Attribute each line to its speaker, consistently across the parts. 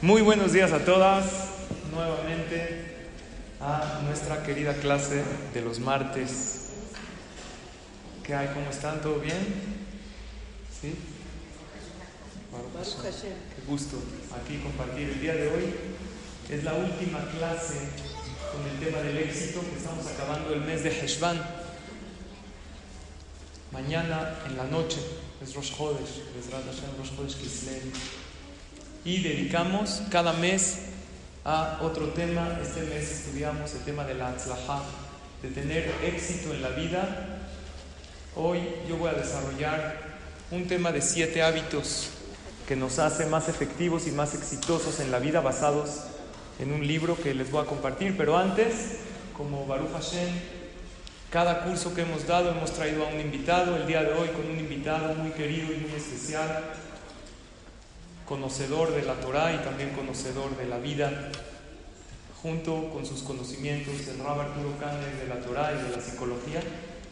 Speaker 1: Muy buenos días a todas, nuevamente a nuestra querida clase de los martes. ¿Qué hay? ¿Cómo están? ¿Todo bien? ¿Sí? Qué gusto aquí compartir el día de hoy. Es la última clase con el tema del éxito que estamos acabando el mes de Heshvan. Mañana en la noche es Rosh Chodesh, Rosh Chodesh Kislev y dedicamos cada mes a otro tema. Este mes estudiamos el tema de la atzlahá, de tener éxito en la vida. Hoy yo voy a desarrollar un tema de siete hábitos que nos hacen más efectivos y más exitosos en la vida basados en un libro que les voy a compartir. Pero antes, como Baruch Hashem, cada curso que hemos dado hemos traído a un invitado, el día de hoy con un invitado muy querido y muy especial, conocedor de la Torah y también conocedor de la vida, junto con sus conocimientos, el Rab Arturo de la Torah y de la psicología,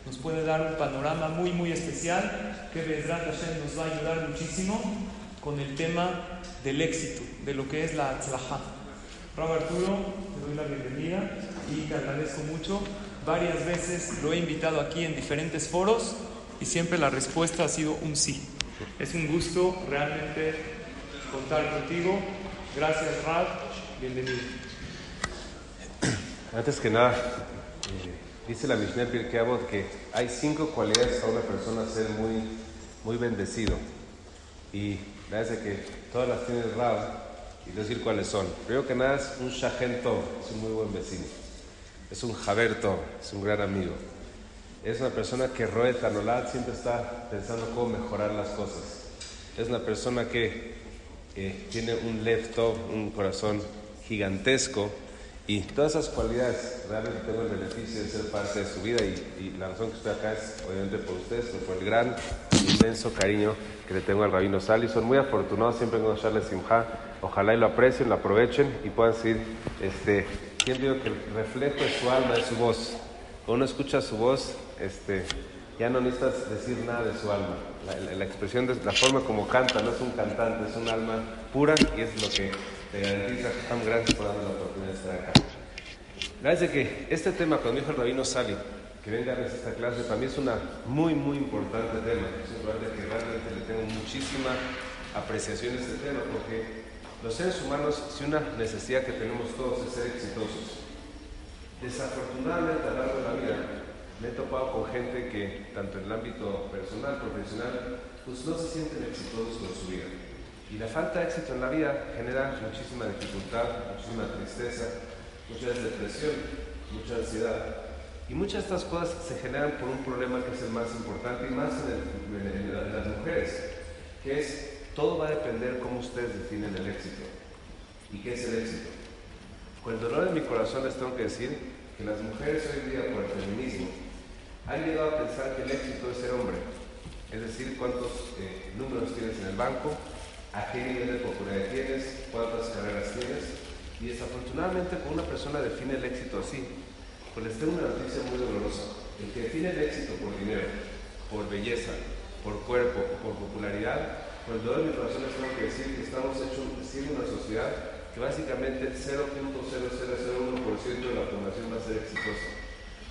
Speaker 1: nos puede dar un panorama muy, muy especial que Bezrat Hashem nos va a ayudar muchísimo con el tema del éxito, de lo que es la Atzlahá. Rab Arturo, te doy la bienvenida y te agradezco mucho. Varias veces lo he invitado aquí en diferentes foros y siempre la respuesta ha sido un sí. Es un gusto realmente contar contigo. Gracias, Rad. Bienvenido.
Speaker 2: Antes que nada, eh, dice la Mishnah Pirkei Avot que hay cinco cualidades para una persona ser muy, muy bendecido. Y parece que todas las tiene Rab y decir cuáles son. Primero que nada es un shahento, es un muy buen vecino. Es un jaberto, es un gran amigo. Es una persona que roe tanolat, siempre está pensando cómo mejorar las cosas. Es una persona que tiene un lefto, un corazón gigantesco y todas esas cualidades, realmente tengo el beneficio de ser parte de su vida y, la razón que estoy acá es obviamente por ustedes, por el gran, inmenso cariño que le tengo al rabino Sali. Son muy afortunados siempre con Charles Simha. Ojalá y lo aprecien, lo aprovechen y puedan decir, este, siempre digo que el reflejo de su alma es su voz. Cuando uno escucha su voz, este, ya no necesitas decir nada de su alma. La, expresión, de, la forma como canta, no es un cantante, es un alma pura y es lo que te garantiza. Gracias por darme la oportunidad de estar acá. Gracias que este tema, cuando dijo el rabino Sali, que venga a esta clase, para mí es una muy, muy importante tema. Es un lugar que realmente le tengo muchísima apreciación a este tema, porque los seres humanos, si una necesidad que tenemos todos es ser exitosos, desafortunadamente a lo largo de la vida, me he topado con gente que, tanto en el ámbito personal, profesional, pues no se sienten exitosos con su vida. Y la falta de éxito en la vida genera muchísima dificultad, muchísima tristeza, mucha depresión, mucha ansiedad. Y muchas de estas cosas se generan por un problema que es el más importante y más en, las mujeres, que es todo va a depender cómo ustedes definen el éxito. ¿Y qué es el éxito? Con el dolor en mi corazón les tengo que decir que las mujeres hoy en día por el feminismo han llegado a pensar que el éxito es ser hombre, es decir, cuántos eh, números tienes en el banco, a qué nivel de popularidad tienes, cuántas carreras tienes. Y desafortunadamente, cuando una persona define el éxito así, pues les tengo una noticia muy dolorosa. El que define el éxito por dinero, por belleza, por cuerpo, por popularidad, pues de mi corazón les tengo que decir que estamos siendo una sociedad que básicamente el 0.0001% de la población va a ser exitosa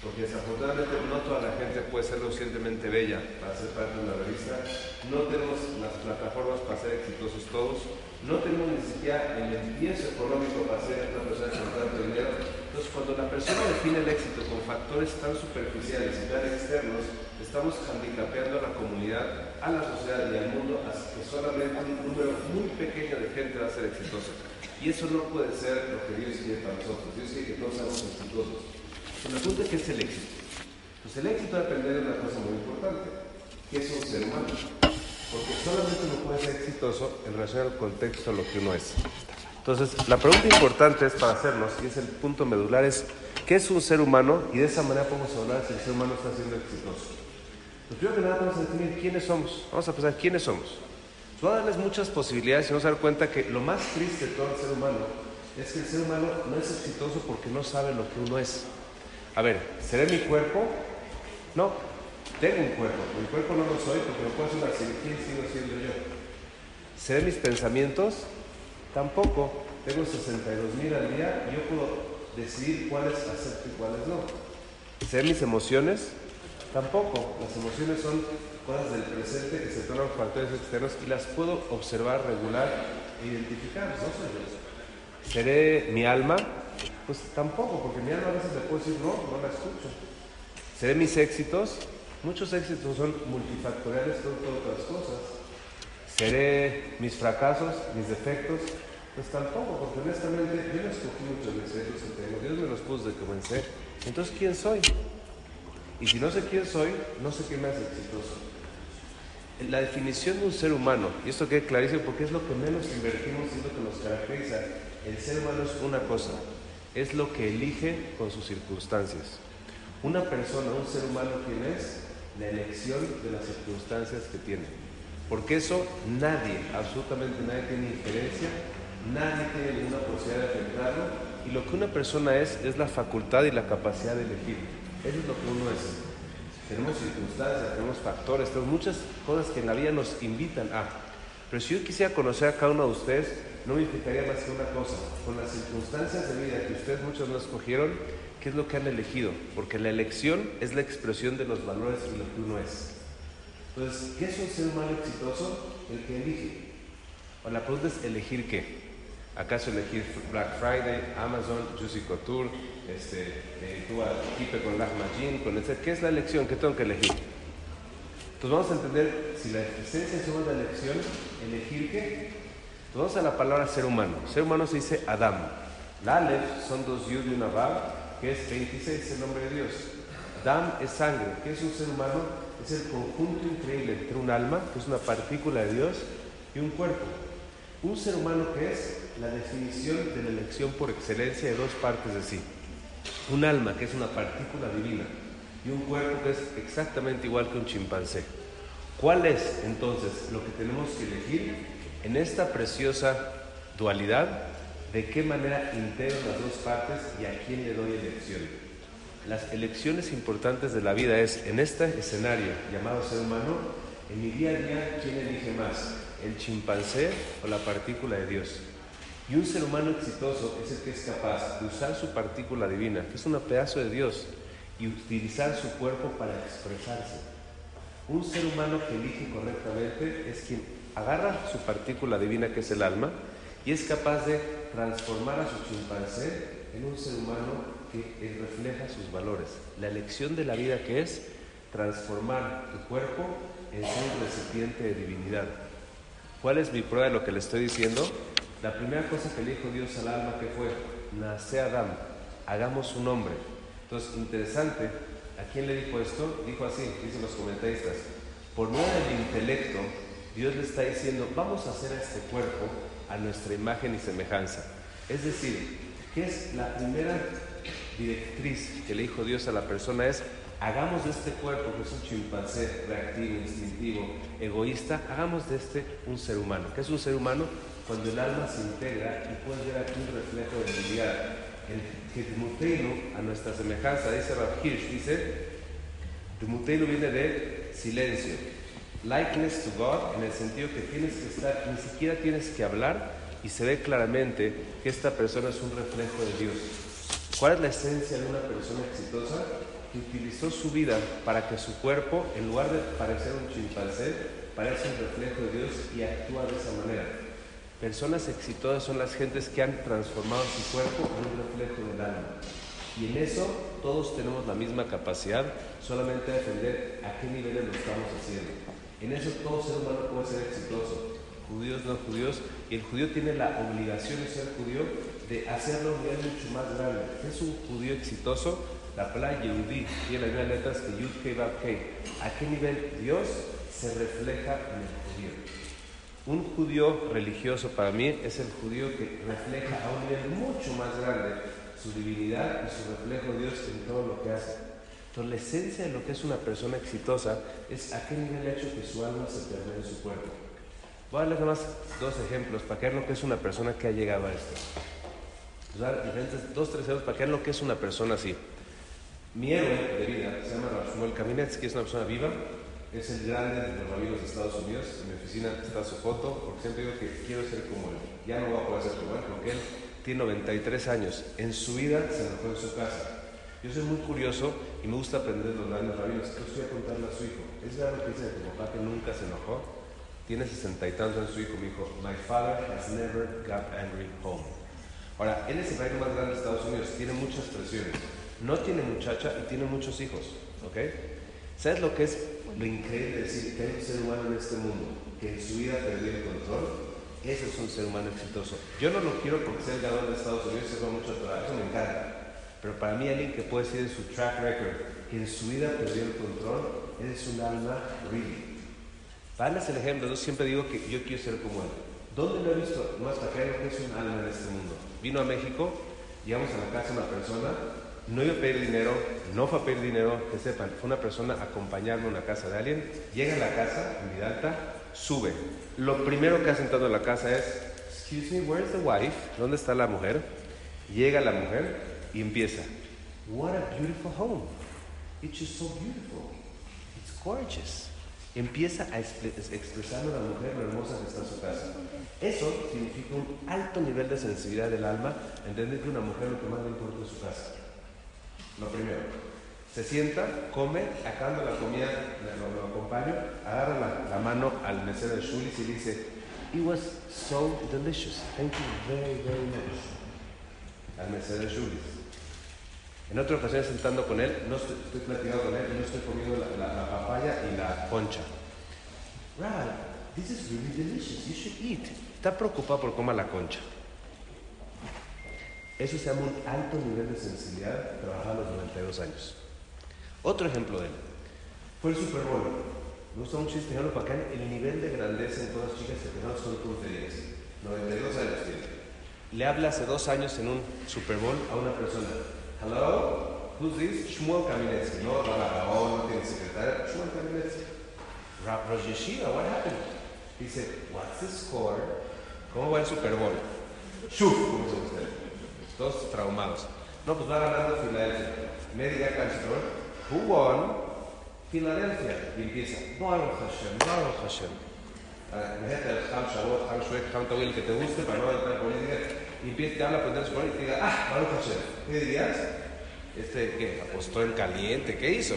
Speaker 2: porque desafortunadamente no toda la gente puede ser lo suficientemente bella para ser parte de una revista, no tenemos las plataformas para ser exitosos todos, no tenemos ni siquiera el empiezo económico para ser una persona con tanto dinero. Entonces, cuando la persona define el éxito con factores tan superficiales y tan externos, estamos handicapeando a la comunidad, a la sociedad y al mundo a que solamente un número muy pequeño de gente va a ser exitosa. Y eso no puede ser lo que Dios quiere para nosotros. Dios quiere que todos seamos exitosos. La pregunta es qué es el éxito. Pues el éxito depende de una cosa muy importante, que es un ser humano. Porque solamente uno puede ser exitoso en relación al contexto de lo que uno es. Entonces, la pregunta importante es para hacernos, y es el punto medular, es ¿qué es un ser humano? Y de esa manera podemos hablar si el ser humano está siendo exitoso. Pues primero que nada vamos a definir quiénes somos. Vamos a pensar quiénes somos. Voy a darles muchas posibilidades y vamos a dar cuenta que lo más triste de todo el ser humano es que el ser humano no es exitoso porque no sabe lo que uno es. A ver, ¿seré mi cuerpo? No, tengo un cuerpo. Mi cuerpo no lo soy porque no puedo ser una ¿Quién sigo siendo yo? ¿Seré mis pensamientos? Tampoco tengo 62 mil al día y yo puedo decidir cuáles acepto y cuáles no. ¿Sé mis emociones? Tampoco. Las emociones son cosas del presente que se tornan factores externos y las puedo observar, regular e identificar. No soy yo. ¿Seré mi alma? Pues tampoco, porque mi alma a veces le puedo decir no, no la escucho. ¿Seré mis éxitos? Muchos éxitos son multifactoriales, son todas otras cosas. ¿Seré mis fracasos, mis defectos? Pues tampoco, porque honestamente yo no escogí muchos defectos que tengo, Dios me los puso de que comencé. Entonces, ¿quién soy? Y si no sé quién soy, no sé qué me hace exitoso. La definición de un ser humano, y esto queda clarísimo porque es lo que menos invertimos es lo que nos caracteriza, el ser humano es una cosa, es lo que elige con sus circunstancias. Una persona, un ser humano, ¿quién es? La elección de las circunstancias que tiene. Porque eso nadie, absolutamente nadie tiene injerencia, nadie tiene ninguna posibilidad de afectarlo. Y lo que una persona es, es la facultad y la capacidad de elegir. Eso es lo que uno es. Tenemos circunstancias, tenemos factores, tenemos muchas cosas que en la vida nos invitan a. Pero si yo quisiera conocer a cada uno de ustedes, no me implicaría más que una cosa. Con las circunstancias de vida que ustedes muchos no escogieron, ¿qué es lo que han elegido? Porque la elección es la expresión de los valores y lo que uno es. Entonces, ¿qué es un ser humano exitoso? El que elige. O la pregunta es elegir qué. ¿Acaso elegir Black Friday, Amazon, Juicy Couture, este, eh, tú Kipe con Lahmajin, con etc. ¿Qué es la elección? ¿Qué tengo que elegir? Entonces vamos a entender si la esencia es una elección, elegir qué. Vamos a la palabra ser humano. Ser humano se dice Adam. La Aleph son dos Yud y una Vav, que es 26, el nombre de Dios. Adam es sangre. ¿Qué es un ser humano? Es el conjunto increíble entre un alma, que es una partícula de Dios, y un cuerpo. Un ser humano que es la definición de la elección por excelencia de dos partes de sí. Un alma que es una partícula divina y un cuerpo que es exactamente igual que un chimpancé. ¿Cuál es entonces lo que tenemos que elegir en esta preciosa dualidad? ¿De qué manera integro las dos partes y a quién le doy elección? Las elecciones importantes de la vida es, en este escenario llamado ser humano, en mi día a día, ¿quién elige más? ¿El chimpancé o la partícula de Dios? Y un ser humano exitoso es el que es capaz de usar su partícula divina, que es un pedazo de Dios, y utilizar su cuerpo para expresarse. Un ser humano que elige correctamente es quien agarra su partícula divina, que es el alma, y es capaz de transformar a su chimpancé en un ser humano que refleja sus valores. La elección de la vida que es transformar tu cuerpo en un recipiente de divinidad. ¿Cuál es mi prueba de lo que le estoy diciendo? La primera cosa que le dijo Dios al alma que fue, nace Adán, hagamos un hombre. Entonces, interesante, ¿a quién le dijo esto? Dijo así, dicen los comentaristas, por medio del intelecto, Dios le está diciendo, vamos a hacer a este cuerpo a nuestra imagen y semejanza. Es decir, ¿qué es la primera directriz que le dijo Dios a la persona? Es, hagamos de este cuerpo, que es un chimpancé reactivo, instintivo, egoísta, hagamos de este un ser humano. ¿Qué es un ser humano? cuando el alma se integra y puede ver aquí un reflejo de divinidad. El Dmuteinu, a nuestra semejanza, dice Rav Hirsch, dice, Dmuteinu viene de silencio. Likeness to God, en el sentido que tienes que estar, ni siquiera tienes que hablar y se ve claramente que esta persona es un reflejo de Dios. ¿Cuál es la esencia de una persona exitosa? Que utilizó su vida para que su cuerpo, en lugar de parecer un chimpancé, parezca un reflejo de Dios y actúa de esa manera. Personas exitosas son las gentes que han transformado su cuerpo en un reflejo del alma. Y en eso todos tenemos la misma capacidad, solamente a defender a qué niveles lo estamos haciendo. En eso todo ser humano puede ser exitoso, judíos, no judíos, y el judío tiene la obligación de ser judío de hacerlo un mucho más grande. es un judío exitoso? La palabra Yehudi tiene las mismas letras que Yud Kei Kei. ¿A qué nivel Dios se refleja en el judío? Un judío religioso para mí es el judío que refleja a un nivel mucho más grande su divinidad y su reflejo de Dios en todo lo que hace. Entonces la esencia de lo que es una persona exitosa es a qué nivel ha hecho que su alma se permee en su cuerpo. Voy a darles nada más dos ejemplos para que vean lo que es una persona que ha llegado a esto. Voy a dar diferentes, dos, tres ejemplos para que vean lo que es una persona así. Mi héroe de vida se llama Rafael Kaminetsky, es una persona viva, es el grande de los rabinos de Estados Unidos. En mi oficina está su foto, porque siempre digo que quiero ser como él. Ya no voy a poder ser como él, porque él tiene 93 años. En su vida se enojó en su casa. Yo soy muy curioso y me gusta aprender los grandes rabinos. Yo fui a contarle a su hijo. Es la noticia de tu papá que nunca se enojó. Tiene sesenta y tantos en su hijo. Me dijo, My father has never got angry home. Ahora, él es el rabino más grande de Estados Unidos. Tiene muchas presiones. No tiene muchacha y tiene muchos hijos. ¿Ok? ¿Sabes lo que es lo increíble de decir que hay un ser humano en este mundo que en su vida perdió el control? Ese es un ser humano exitoso. Yo no lo quiero porque sea el ganador de Estados Unidos, se va mucho trabajo, me encanta. Pero para mí alguien que puede decir en su track record que en su vida perdió el control, es un alma really. Para el ejemplo, yo siempre digo que yo quiero ser como él. ¿Dónde lo he visto? No hasta acá que es un alma en este mundo. Vino a México, llegamos a la casa de una persona no iba a pedir dinero, no fue a pedir dinero, que sepan, fue una persona a acompañarme a una casa de alguien, llega a la casa en Vidalta, sube. Lo primero que ha sentado en la casa es, excuse me, where's the wife? ¿Dónde está la mujer? Llega la mujer y empieza, what a beautiful home. It's just so beautiful. It's gorgeous. Empieza a expresar a la mujer lo hermosa que está en su casa. Eso significa un alto nivel de sensibilidad del alma, entender que una mujer lo que más le importa es su casa. Lo primero, se sienta, come, acabando la comida, lo, lo acompaño, agarra la, mano al mesero de Shulis y dice, It was so delicious. Thank you very, very much. Al mesero de. En otra ocasión, sentando con él, no estoy, estoy platicando con él, no estoy comiendo la, papaya y la concha. Rabbi, this is really delicious. You should eat. Está preocupado por comer la concha. Eso se llama un alto nivel de sensibilidad trabajar a los 92 años. Otro ejemplo de él fue el Super Bowl. Me gusta mucho ejemplo para acá. El nivel de grandeza en todas las chicas que tenemos son conferencias. 92 años tiene. Le habla hace dos años en un Super Bowl a una persona. Hello, who's this? Shmuel Kaminetsky. No, Rabao, no tiene secretaria. Shmuel Kaminetsky. Rab Rosh Yeshiva, what happened? Dice, what's the score? ¿Cómo va el Super Bowl? Shuf, como dice usted todos traumados. No, pues va ganando Filadelfia. Media cancha, Who won? Filadelfia. Y empieza, Baruch Hashem, Baruch Hashem. Imagínate el Ham Shabbat, Ham Shuek, Ham Tawil, que te guste para no entrar en política. Y empieza, te habla por su y te diga, ah, Baruch Hashem. ¿Qué dirías? Este, ¿qué? Apostó en caliente, ¿qué hizo?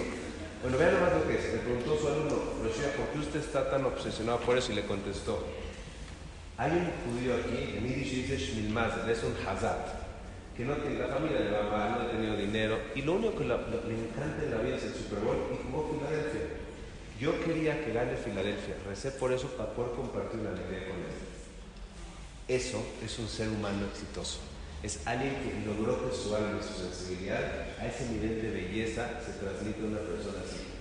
Speaker 2: Bueno, vean nomás lo que es. Le preguntó su alumno, Roshia, ¿por qué usted está tan obsesionado por eso? Y le contestó, hay un judío aquí, en Yiddish dice Shmilmazel, es un Hazat que no tiene la familia de mamá, no ha tenido dinero, y lo único que le encanta en la vida es el Super Bowl, y jugó Filadelfia. Yo quería que gane Filadelfia, recé por eso para poder compartir una alegría con él. Eso es un ser humano exitoso. Es alguien que logró que su alma y su sensibilidad a ese nivel de belleza se transmite a una persona así.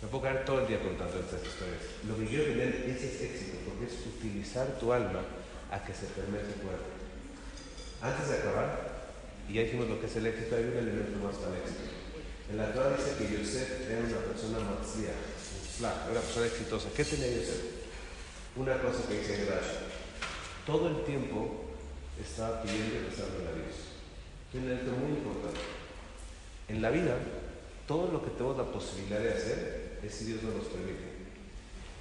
Speaker 2: Me puedo quedar todo el día contando estas historias. Lo que quiero tener es ese éxito, porque es utilizar tu alma a que se permite tu cuerpo. Antes de acabar, y ya dijimos lo que es el éxito, hay un elemento más para el éxito. En la Torah dice que Yosef era una persona matzia, era una persona exitosa. ¿Qué tenía Yosef? Una cosa que dice Rashi. Todo el tiempo estaba pidiendo y rezando a Dios. Es un elemento muy importante. En la vida, todo lo que tenemos la posibilidad de hacer es si Dios nos los permite.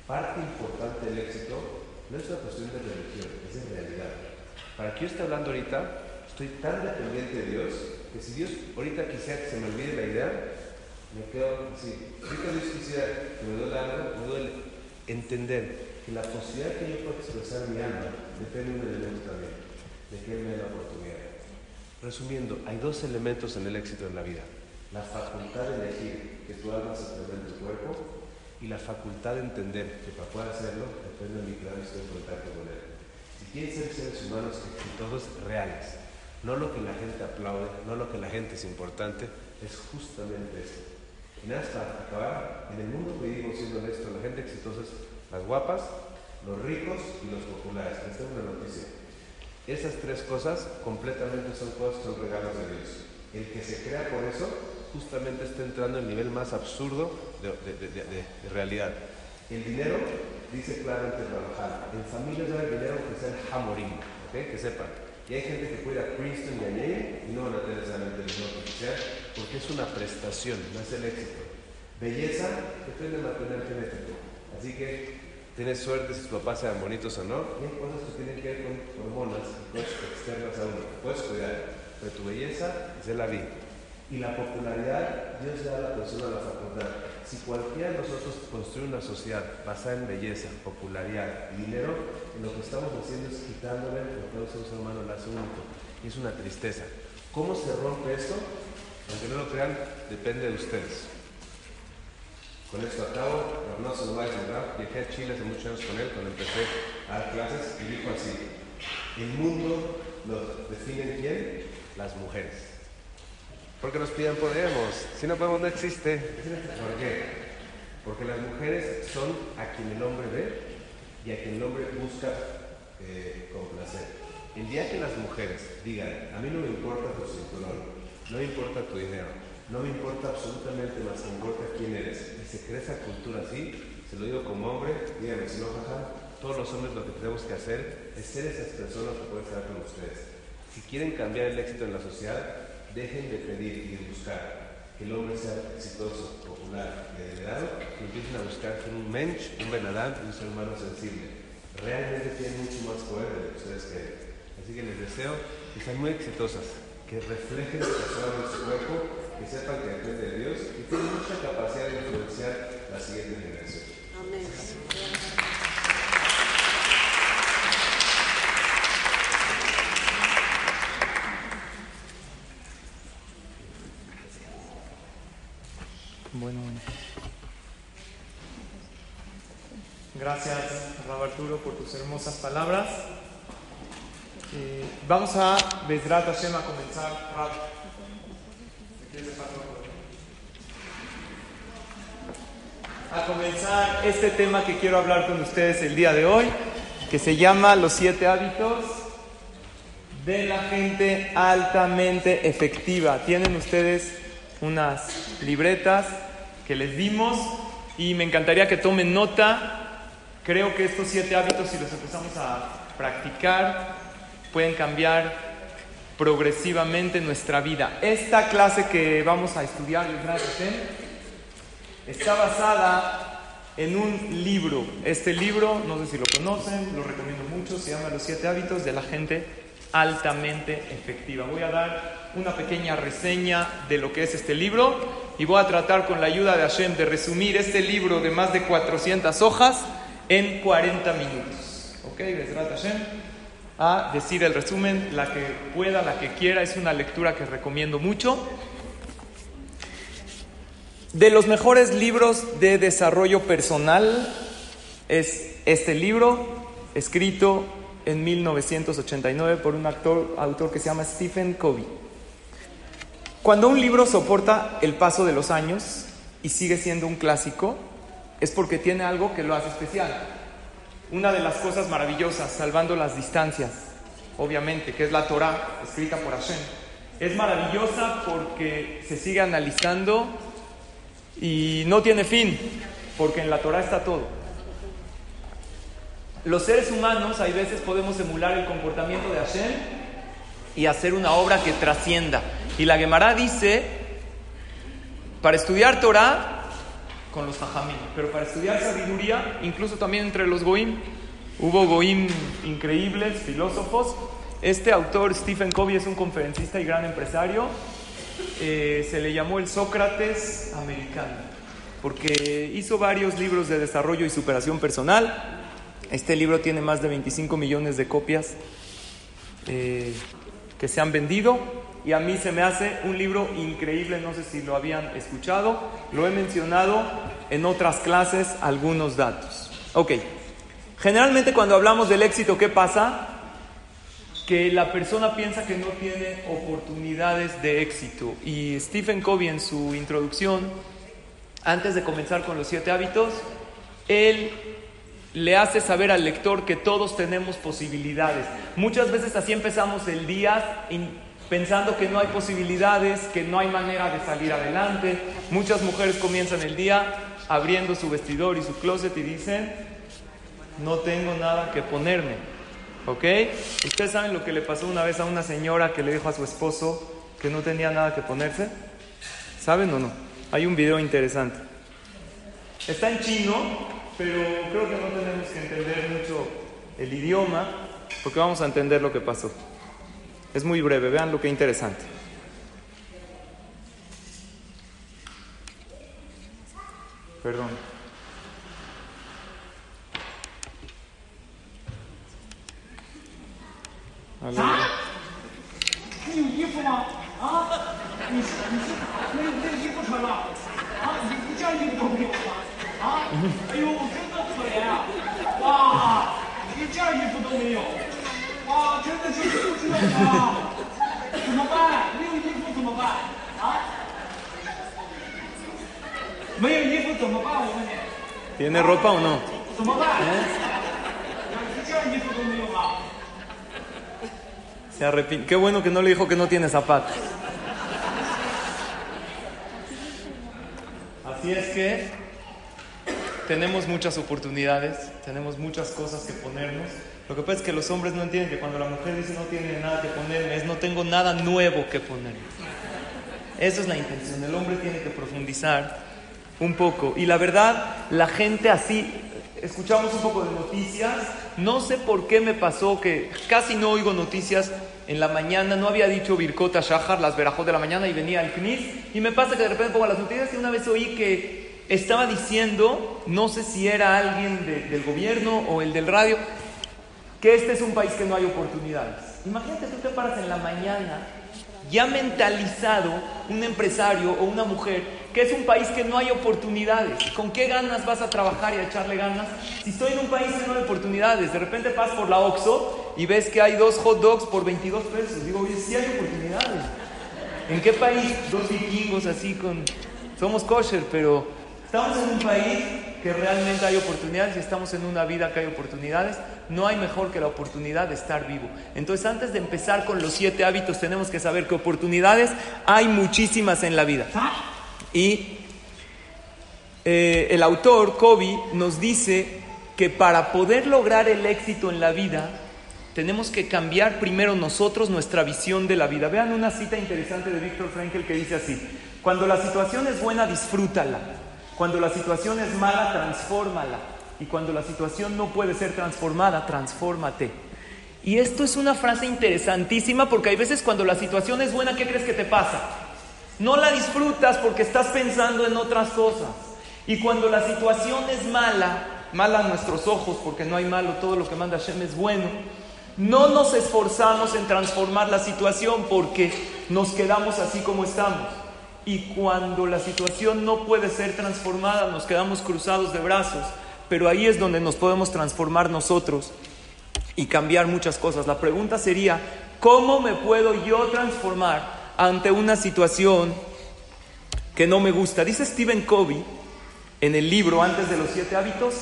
Speaker 2: Parte importante del éxito no es una cuestión de religión, es de realidad. Para que yo esté hablando ahorita, estoy tan dependiente de Dios que si Dios ahorita quisiera que se me olvide la idea, me quedo así. Ahorita Dios quisiera que me duele algo, me duele entender que la posibilidad que yo pueda expresar mi alma depende de elemento también, de que Él me dé la oportunidad. Resumiendo, hay dos elementos en el éxito en la vida. La facultad de elegir que tu alma se en tu cuerpo y la facultad de entender que para poder hacerlo depende de mi clave estoy en contacto con Él. Quieren ser seres humanos exitosos reales. No lo que la gente aplaude, no lo que la gente es importante, es justamente eso. Y nada, para acabar, en el mundo vivimos siendo honesto, la gente exitosa es las guapas, los ricos y los populares. Les tengo una noticia. Esas tres cosas completamente son cosas son regalos de Dios. El que se crea por eso justamente está entrando en el nivel más absurdo de, de, de, de realidad. El dinero dice claramente Ramajal, en familias no hay dinero que sea el hamorim, ¿okay? que sepan. Y hay gente que puede a Princeton y a Yale y no van a tener necesariamente el dinero oficial porque es una prestación, no es el éxito. Belleza depende del material genético. Así que tienes suerte si tus papás sean bonitos o no. Y hay cosas que tienen que ver con hormonas, cosas externas a uno. Puedes cuidar, pero tu belleza es de la vida. Y la popularidad, Dios da a la persona la facultad. Si cualquiera de nosotros construye una sociedad basada en belleza, popularidad y dinero, lo que estamos haciendo es quitándole lo que a un ser humano le hace único. Y es una tristeza. ¿Cómo se rompe esto? Aunque no lo crean, depende de ustedes. Con esto acabo, Ernesto Weiss, ¿verdad? Viajé a Chile hace muchos años con él cuando empecé a dar clases y dijo así, el mundo lo definen quién? Las mujeres. Porque nos piden podemos, si no podemos no existe. ¿Por qué? Porque las mujeres son a quien el hombre ve y a quien el hombre busca eh, complacer. El día que las mujeres digan, a mí no me importa tu cinturón, no me importa tu dinero, no me importa absolutamente más, me importa quién eres. Y se crea esa cultura así, se lo digo como hombre, díganme, si no, jaja, todos los hombres lo que tenemos que hacer es ser esas personas que pueden estar con ustedes. Si quieren cambiar el éxito en la sociedad, dejen de pedir y de buscar que el hombre sea exitoso, popular y heredado, y empiecen a buscar un mensch, un benadán un ser humano sensible. Realmente tienen mucho más poder de lo que ustedes creen. Así que les deseo que sean muy exitosas, que reflejen lo que en su cuerpo que sepan que depende de Dios y tienen mucha capacidad de influenciar la siguiente generación. Amén.
Speaker 1: Bueno, bueno. Gracias, Rab Arturo, por tus hermosas palabras. Eh, vamos a Bezrat Hashem a comenzar. A comenzar este tema que quiero hablar con ustedes el día de hoy, que se llama Los siete hábitos de la gente altamente efectiva. Tienen ustedes unas libretas que les dimos y me encantaría que tomen nota. Creo que estos siete hábitos, si los empezamos a practicar, pueden cambiar progresivamente nuestra vida. Esta clase que vamos a estudiar, está basada en un libro. Este libro, no sé si lo conocen, lo recomiendo mucho, se llama Los siete hábitos de la gente altamente efectiva. Voy a dar una pequeña reseña de lo que es este libro y voy a tratar con la ayuda de Hashem de resumir este libro de más de 400 hojas en 40 minutos. ¿Ok? Hashem a decir el resumen, la que pueda, la que quiera, es una lectura que recomiendo mucho. De los mejores libros de desarrollo personal es este libro, escrito en 1989 por un actor, autor que se llama Stephen Covey. Cuando un libro soporta el paso de los años y sigue siendo un clásico, es porque tiene algo que lo hace especial una de las cosas maravillosas, salvando las distancias, obviamente, que es la Torah, escrita por Hashem. Es maravillosa porque se sigue analizando y no tiene fin, porque en la Torah está todo. Los seres humanos, hay veces podemos emular el comportamiento de Hashem y hacer una obra que trascienda. Y la Gemara dice, para estudiar Torah con los jajamim. Pero para estudiar sabiduría, incluso también entre los goim, hubo goim increíbles, filósofos. Este autor, Stephen Covey, es un conferencista y gran empresario. Eh, se le llamó el Sócrates americano, porque hizo varios libros de desarrollo y superación personal. Este libro tiene más de 25 millones de copias eh, que se han vendido y a mí se me hace un libro increíble, no sé si lo habían escuchado, lo he mencionado en otras clases algunos datos. Ok, generalmente cuando hablamos del éxito, ¿qué pasa? Que la persona piensa que no tiene oportunidades de éxito. Y Stephen Covey en su introducción, antes de comenzar con los siete hábitos, él le hace saber al lector que todos tenemos posibilidades. Muchas veces así empezamos el día pensando que no hay posibilidades, que no hay manera de salir adelante. Muchas mujeres comienzan el día abriendo su vestidor y su closet y dicen, no tengo nada que ponerme. ¿Ok? ¿Ustedes saben lo que le pasó una vez a una señora que le dijo a su esposo que no tenía nada que ponerse? ¿Saben o no? Hay un video interesante. Está en chino, pero creo que no tenemos que entender mucho el idioma, porque vamos a entender lo que pasó. Es muy breve, vean lo que interesante. Perdón.
Speaker 3: 哇，一件衣服都没有，哇，真的是不知道啊，怎么办？没有衣服怎么办？啊，没有衣服怎么办？我问你，
Speaker 1: ¿Tiene ropa o no?
Speaker 3: 怎么办？一件衣服都没有啊！
Speaker 1: Se arrepin- Qué bueno que no le dijo que no tiene zapatos. Así es que tenemos muchas oportunidades, tenemos muchas cosas que ponernos. Lo que pasa es que los hombres no entienden que cuando la mujer dice no tiene nada que ponerme, es no tengo nada nuevo que ponerme. Esa es la intención. El hombre tiene que profundizar un poco. Y la verdad, la gente así, escuchamos un poco de noticias. No sé por qué me pasó que casi no oigo noticias en la mañana. No había dicho Birkota Shahar, las verajos de la mañana, y venía el Knis. Y me pasa que de repente pongo las noticias y una vez oí que estaba diciendo, no sé si era alguien de- del gobierno o el del radio, que este es un país que no hay oportunidades. Imagínate tú te paras en la mañana ya mentalizado un empresario o una mujer que es un país que no hay oportunidades. ¿Con qué ganas vas a trabajar y a echarle ganas? Si estoy en un país que no hay oportunidades, de repente pasas por la Oxxo y ves que hay dos hot dogs por 22 pesos. Digo, oye, sí hay oportunidades. ¿En qué país? Dos vikingos así con... Somos kosher, pero estamos en un país que realmente hay oportunidades y estamos en una vida que hay oportunidades. No hay mejor que la oportunidad de estar vivo. Entonces, antes de empezar con los siete hábitos, tenemos que saber que oportunidades hay muchísimas en la vida. Y eh, el autor, Kobe, nos dice que para poder lograr el éxito en la vida, tenemos que cambiar primero nosotros nuestra visión de la vida. Vean una cita interesante de Víctor Frankl que dice así, cuando la situación es buena, disfrútala. Cuando la situación es mala, transfórmala. Y cuando la situación no puede ser transformada, transfórmate. Y esto es una frase interesantísima porque hay veces cuando la situación es buena, ¿qué crees que te pasa? No la disfrutas porque estás pensando en otras cosas. Y cuando la situación es mala, mala a nuestros ojos porque no hay malo, todo lo que manda Hashem es bueno, no nos esforzamos en transformar la situación porque nos quedamos así como estamos. Y cuando la situación no puede ser transformada, nos quedamos cruzados de brazos. Pero ahí es donde nos podemos transformar nosotros y cambiar muchas cosas. La pregunta sería, ¿cómo me puedo yo transformar ante una situación que no me gusta? Dice Stephen Covey en el libro Antes de los siete hábitos,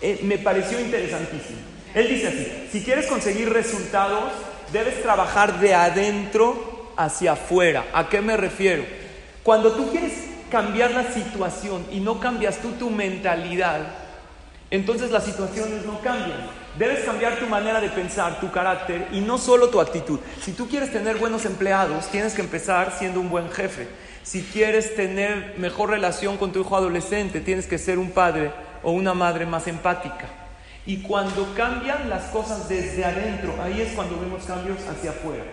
Speaker 1: eh, me pareció interesantísimo. Él dice así, si quieres conseguir resultados, debes trabajar de adentro hacia afuera. ¿A qué me refiero? Cuando tú quieres cambiar la situación y no cambias tú tu mentalidad, entonces las situaciones no cambian. Debes cambiar tu manera de pensar, tu carácter y no solo tu actitud. Si tú quieres tener buenos empleados, tienes que empezar siendo un buen jefe. Si quieres tener mejor relación con tu hijo adolescente, tienes que ser un padre o una madre más empática. Y cuando cambian las cosas desde adentro, ahí es cuando vemos cambios hacia afuera.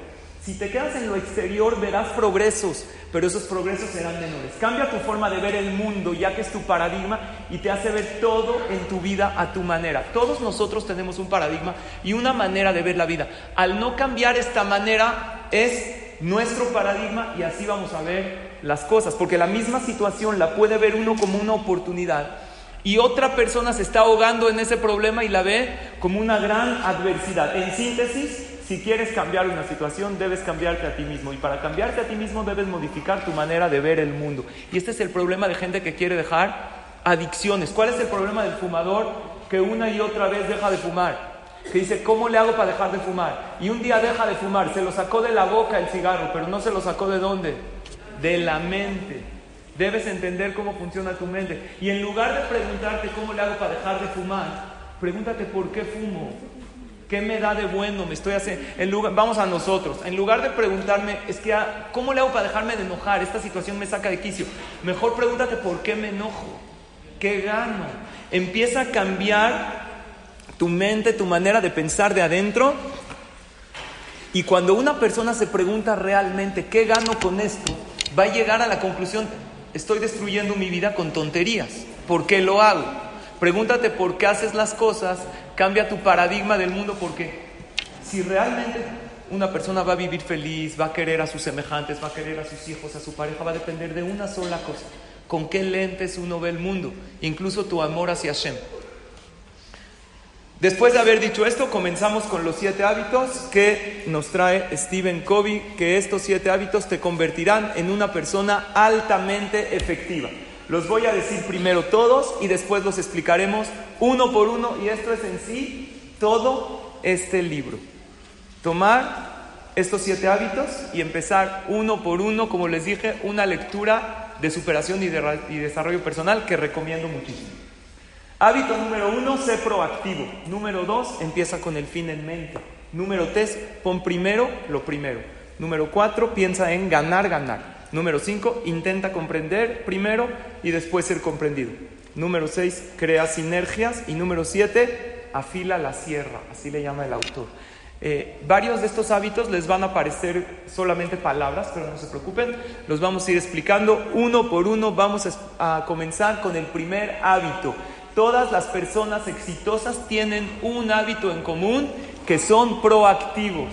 Speaker 1: Si te quedas en lo exterior verás progresos, pero esos progresos serán menores. Cambia tu forma de ver el mundo, ya que es tu paradigma, y te hace ver todo en tu vida a tu manera. Todos nosotros tenemos un paradigma y una manera de ver la vida. Al no cambiar esta manera es nuestro paradigma y así vamos a ver las cosas, porque la misma situación la puede ver uno como una oportunidad y otra persona se está ahogando en ese problema y la ve como una gran adversidad. En síntesis, si quieres cambiar una situación, debes cambiarte a ti mismo. Y para cambiarte a ti mismo, debes modificar tu manera de ver el mundo. Y este es el problema de gente que quiere dejar adicciones. ¿Cuál es el problema del fumador que una y otra vez deja de fumar? Que dice, ¿cómo le hago para dejar de fumar? Y un día deja de fumar, se lo sacó de la boca el cigarro, pero no se lo sacó de dónde? De la mente. Debes entender cómo funciona tu mente. Y en lugar de preguntarte cómo le hago para dejar de fumar, pregúntate por qué fumo. ¿Qué me da de bueno? Me estoy haciendo. En lugar, vamos a nosotros. En lugar de preguntarme, es que, ah, ¿cómo le hago para dejarme de enojar? Esta situación me saca de quicio. Mejor pregúntate por qué me enojo. ¿Qué gano? Empieza a cambiar tu mente, tu manera de pensar de adentro. Y cuando una persona se pregunta realmente, ¿qué gano con esto? Va a llegar a la conclusión, estoy destruyendo mi vida con tonterías. ¿Por qué lo hago? Pregúntate por qué haces las cosas, cambia tu paradigma del mundo, porque si realmente una persona va a vivir feliz, va a querer a sus semejantes, va a querer a sus hijos, a su pareja, va a depender de una sola cosa. ¿Con qué lentes uno ve el mundo? Incluso tu amor hacia Hashem. Después de haber dicho esto, comenzamos con los siete hábitos que nos trae Stephen Covey, que estos siete hábitos te convertirán en una persona altamente efectiva. Los voy a decir primero todos y después los explicaremos uno por uno y esto es en sí todo este libro. Tomar estos siete hábitos y empezar uno por uno, como les dije, una lectura de superación y, de, desarrollo personal que recomiendo muchísimo. Hábito número uno, sé proactivo. Número dos, empieza con el fin en mente. Número tres, pon primero lo primero. Número cuatro, piensa en ganar, ganar. Número cinco, intenta comprender primero y después ser comprendido. Número seis, crea sinergias. Y número siete, afila la sierra. Así le llama el autor. Eh, varios de estos hábitos les van a parecer solamente palabras, pero no se preocupen, los vamos a ir explicando uno por uno. Vamos a comenzar con el primer hábito. Todas las personas exitosas tienen un hábito en común que son proactivos.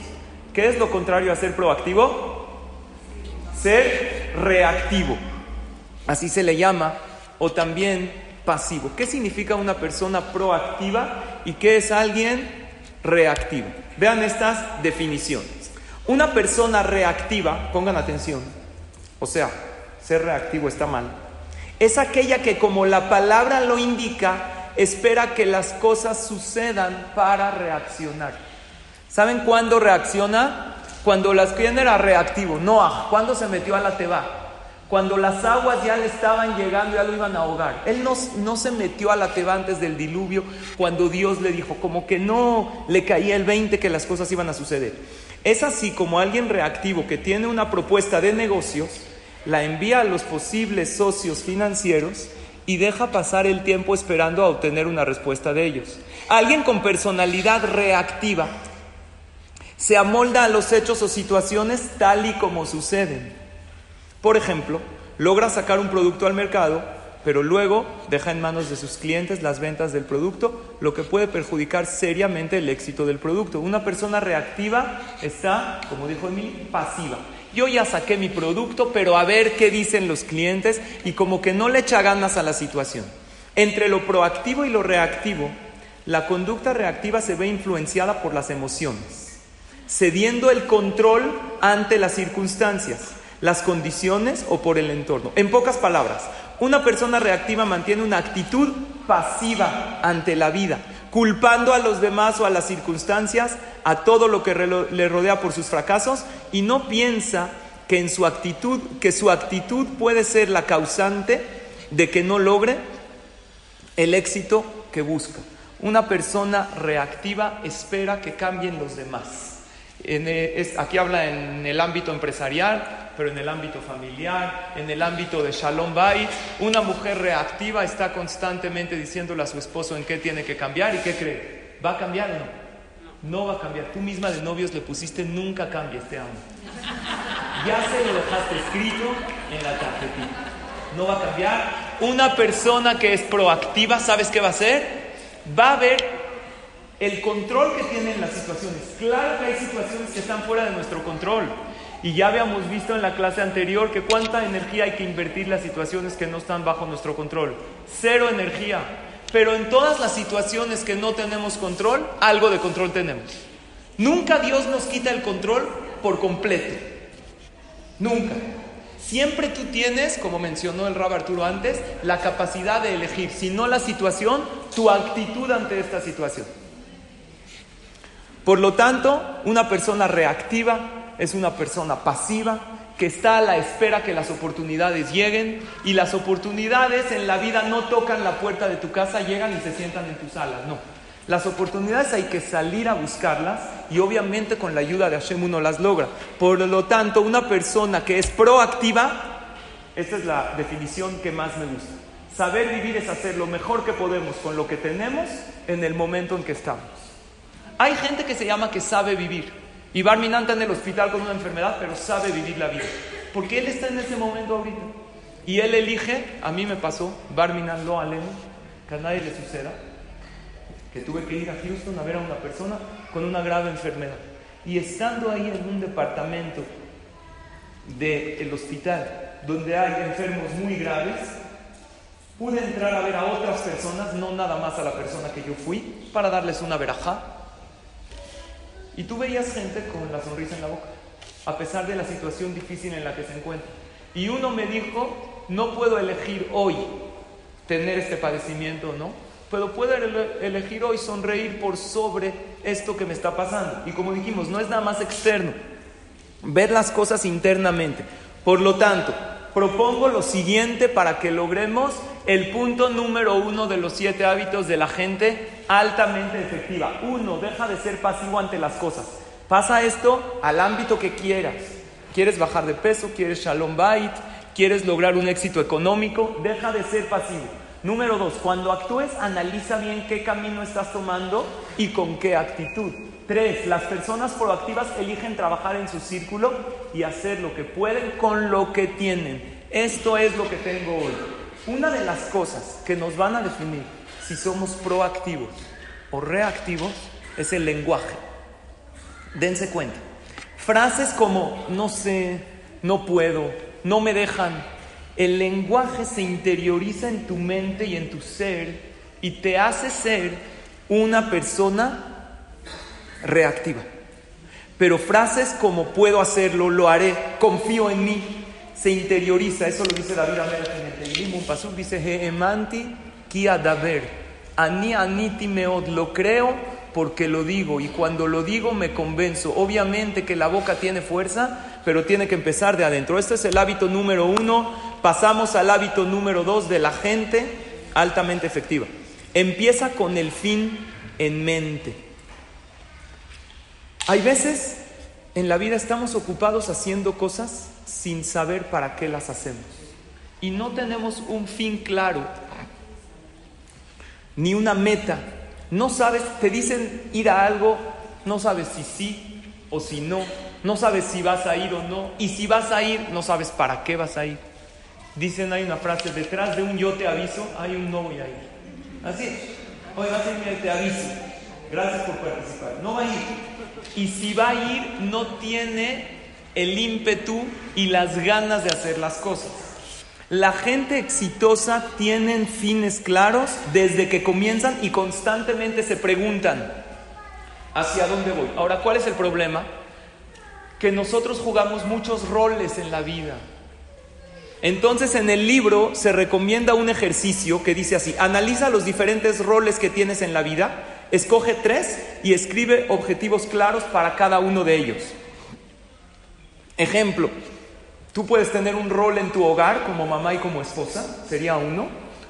Speaker 1: ¿Qué es lo contrario a ser proactivo? Ser reactivo. Así se le llama, o también pasivo. ¿Qué significa una persona proactiva y qué es alguien reactivo? Vean estas definiciones. Una persona reactiva, pongan atención, o sea, ser reactivo está mal, es aquella que como la palabra lo indica, espera que las cosas sucedan para reaccionar. ¿Saben cuándo reacciona? Cuando las ¿quién era reactivo? Noah, ¿cuándo se metió a la teba? Cuando las aguas ya le estaban llegando, ya lo iban a ahogar. Él no, no se metió a la teba antes del diluvio cuando Dios le dijo, como que no le caía el 20 que las cosas iban a suceder. Es así como alguien reactivo que tiene una propuesta de negocios, la envía a los posibles socios financieros y deja pasar el tiempo esperando a obtener una respuesta de ellos. Alguien con personalidad reactiva se amolda a los hechos o situaciones tal y como suceden. Por ejemplo, logra sacar un producto al mercado, pero luego deja en manos de sus clientes las ventas del producto, lo que puede perjudicar seriamente el éxito del producto. Una persona reactiva está, como dijo Emily, pasiva. Yo ya saqué mi producto, pero a ver qué dicen los clientes y como que no le echa ganas a la situación. Entre lo proactivo y lo reactivo, la conducta reactiva se ve influenciada por las emociones, cediendo el control ante las circunstancias las condiciones o por el entorno. En pocas palabras, una persona reactiva mantiene una actitud pasiva ante la vida, culpando a los demás o a las circunstancias, a todo lo que le rodea por sus fracasos y no piensa que en su actitud, que su actitud puede ser la causante de que no logre el éxito que busca. Una persona reactiva espera que cambien los demás. Eh, aquí habla en el ámbito empresarial, pero en el ámbito familiar, en el ámbito de Shalom Bay, una mujer reactiva está constantemente diciéndole a su esposo en qué tiene que cambiar y qué cree. ¿Va a cambiar o no? No va a cambiar. Tú misma de novios le pusiste nunca cambies, te amo. Ya se lo dejaste escrito en la tarjetita. No va a cambiar. Una persona que es proactiva, ¿sabes qué va a hacer? Va a ver el control que tienen las situaciones. Claro que hay situaciones que están fuera de nuestro control. Y ya habíamos visto en la clase anterior que cuánta energía hay que invertir las situaciones que no están bajo nuestro control. Cero energía. Pero en todas las situaciones que no tenemos control, algo de control tenemos. Nunca Dios nos quita el control por completo. Nunca. Siempre tú tienes, como mencionó el Rab Arturo antes, la capacidad de elegir, si no la situación, tu actitud ante esta situación. Por lo tanto, una persona reactiva es una persona pasiva que está a la espera que las oportunidades lleguen y las oportunidades en la vida no tocan la puerta de tu casa, llegan y se sientan en tu sala, no. Las oportunidades hay que salir a buscarlas y obviamente con la ayuda de Hashem uno las logra. Por lo tanto, una persona que es proactiva, esta es la definición que más me gusta. Saber vivir es hacer lo mejor que podemos con lo que tenemos en el momento en que estamos. Hay gente que se llama que sabe vivir. Y Barminan está en el hospital con una enfermedad, pero sabe vivir la vida. Porque él está en ese momento ahorita. Y él elige, a mí me pasó, Barminan lo aleno, que a nadie le suceda, que tuve que ir a Houston a ver a una persona con una grave enfermedad. Y estando ahí en un departamento del hospital donde hay enfermos muy graves, pude entrar a ver a otras personas, no nada más a la persona que yo fui, para darles una verajá. Y tú veías gente con la sonrisa en la boca, a pesar de la situación difícil en la que se encuentra. Y uno me dijo, no puedo elegir hoy tener este padecimiento, ¿no? Pero puedo elegir hoy sonreír por sobre esto que me está pasando. Y como dijimos, no es nada más externo, ver las cosas internamente. Por lo tanto, propongo lo siguiente para que logremos el punto número uno de los siete hábitos de la gente altamente efectiva. Uno, deja de ser pasivo ante las cosas. Pasa esto al ámbito que quieras. ¿Quieres bajar de peso? ¿Quieres shalom bait? ¿Quieres lograr un éxito económico? Deja de ser pasivo. Número dos, cuando actúes, analiza bien qué camino estás tomando y con qué actitud. Tres, las personas proactivas eligen trabajar en su círculo y hacer lo que pueden con lo que tienen. Esto es lo que tengo hoy. Una de las cosas que nos van a definir si somos proactivos o reactivos es el lenguaje. Dense cuenta. Frases como no sé, no puedo, no me dejan. El lenguaje se interioriza en tu mente y en tu ser y te hace ser una persona reactiva. Pero frases como puedo hacerlo, lo haré, confío en mí, se interioriza. Eso lo dice David Amelech en el Teilim. Un pasuk dice, Heemanti ki adaber. Ani aniti meod. Lo creo porque lo digo. Y cuando lo digo me convenzo. Obviamente que la boca tiene fuerza, pero tiene que empezar de adentro. Este es el hábito número uno. Pasamos al hábito número dos de la gente altamente efectiva. Empieza con el fin en mente. Hay veces en la vida estamos ocupados haciendo cosas sin saber para qué las hacemos. Y no tenemos un fin claro, ni una meta. No sabes, te dicen ir a algo, no sabes si sí o si no. No sabes si vas a ir o no. Y si vas a ir, no sabes para qué vas a ir. Dicen, hay una frase, detrás de un yo te aviso, hay un no voy a ir. Así es. Oye, vas a irme, te aviso. Gracias por participar. No va a ir y si va a ir no tiene el ímpetu y las ganas de hacer las cosas. La gente exitosa tiene fines claros desde que comienzan y constantemente se preguntan, ¿hacia dónde voy? Ahora, ¿cuál es el problema? Que nosotros jugamos muchos roles en la vida. Entonces en el libro se recomienda un ejercicio que dice así, analiza los diferentes roles que tienes en la vida Escoge tres y escribe objetivos claros para cada uno de ellos. Ejemplo, tú puedes tener un rol en tu hogar como mamá y como esposa, sería uno.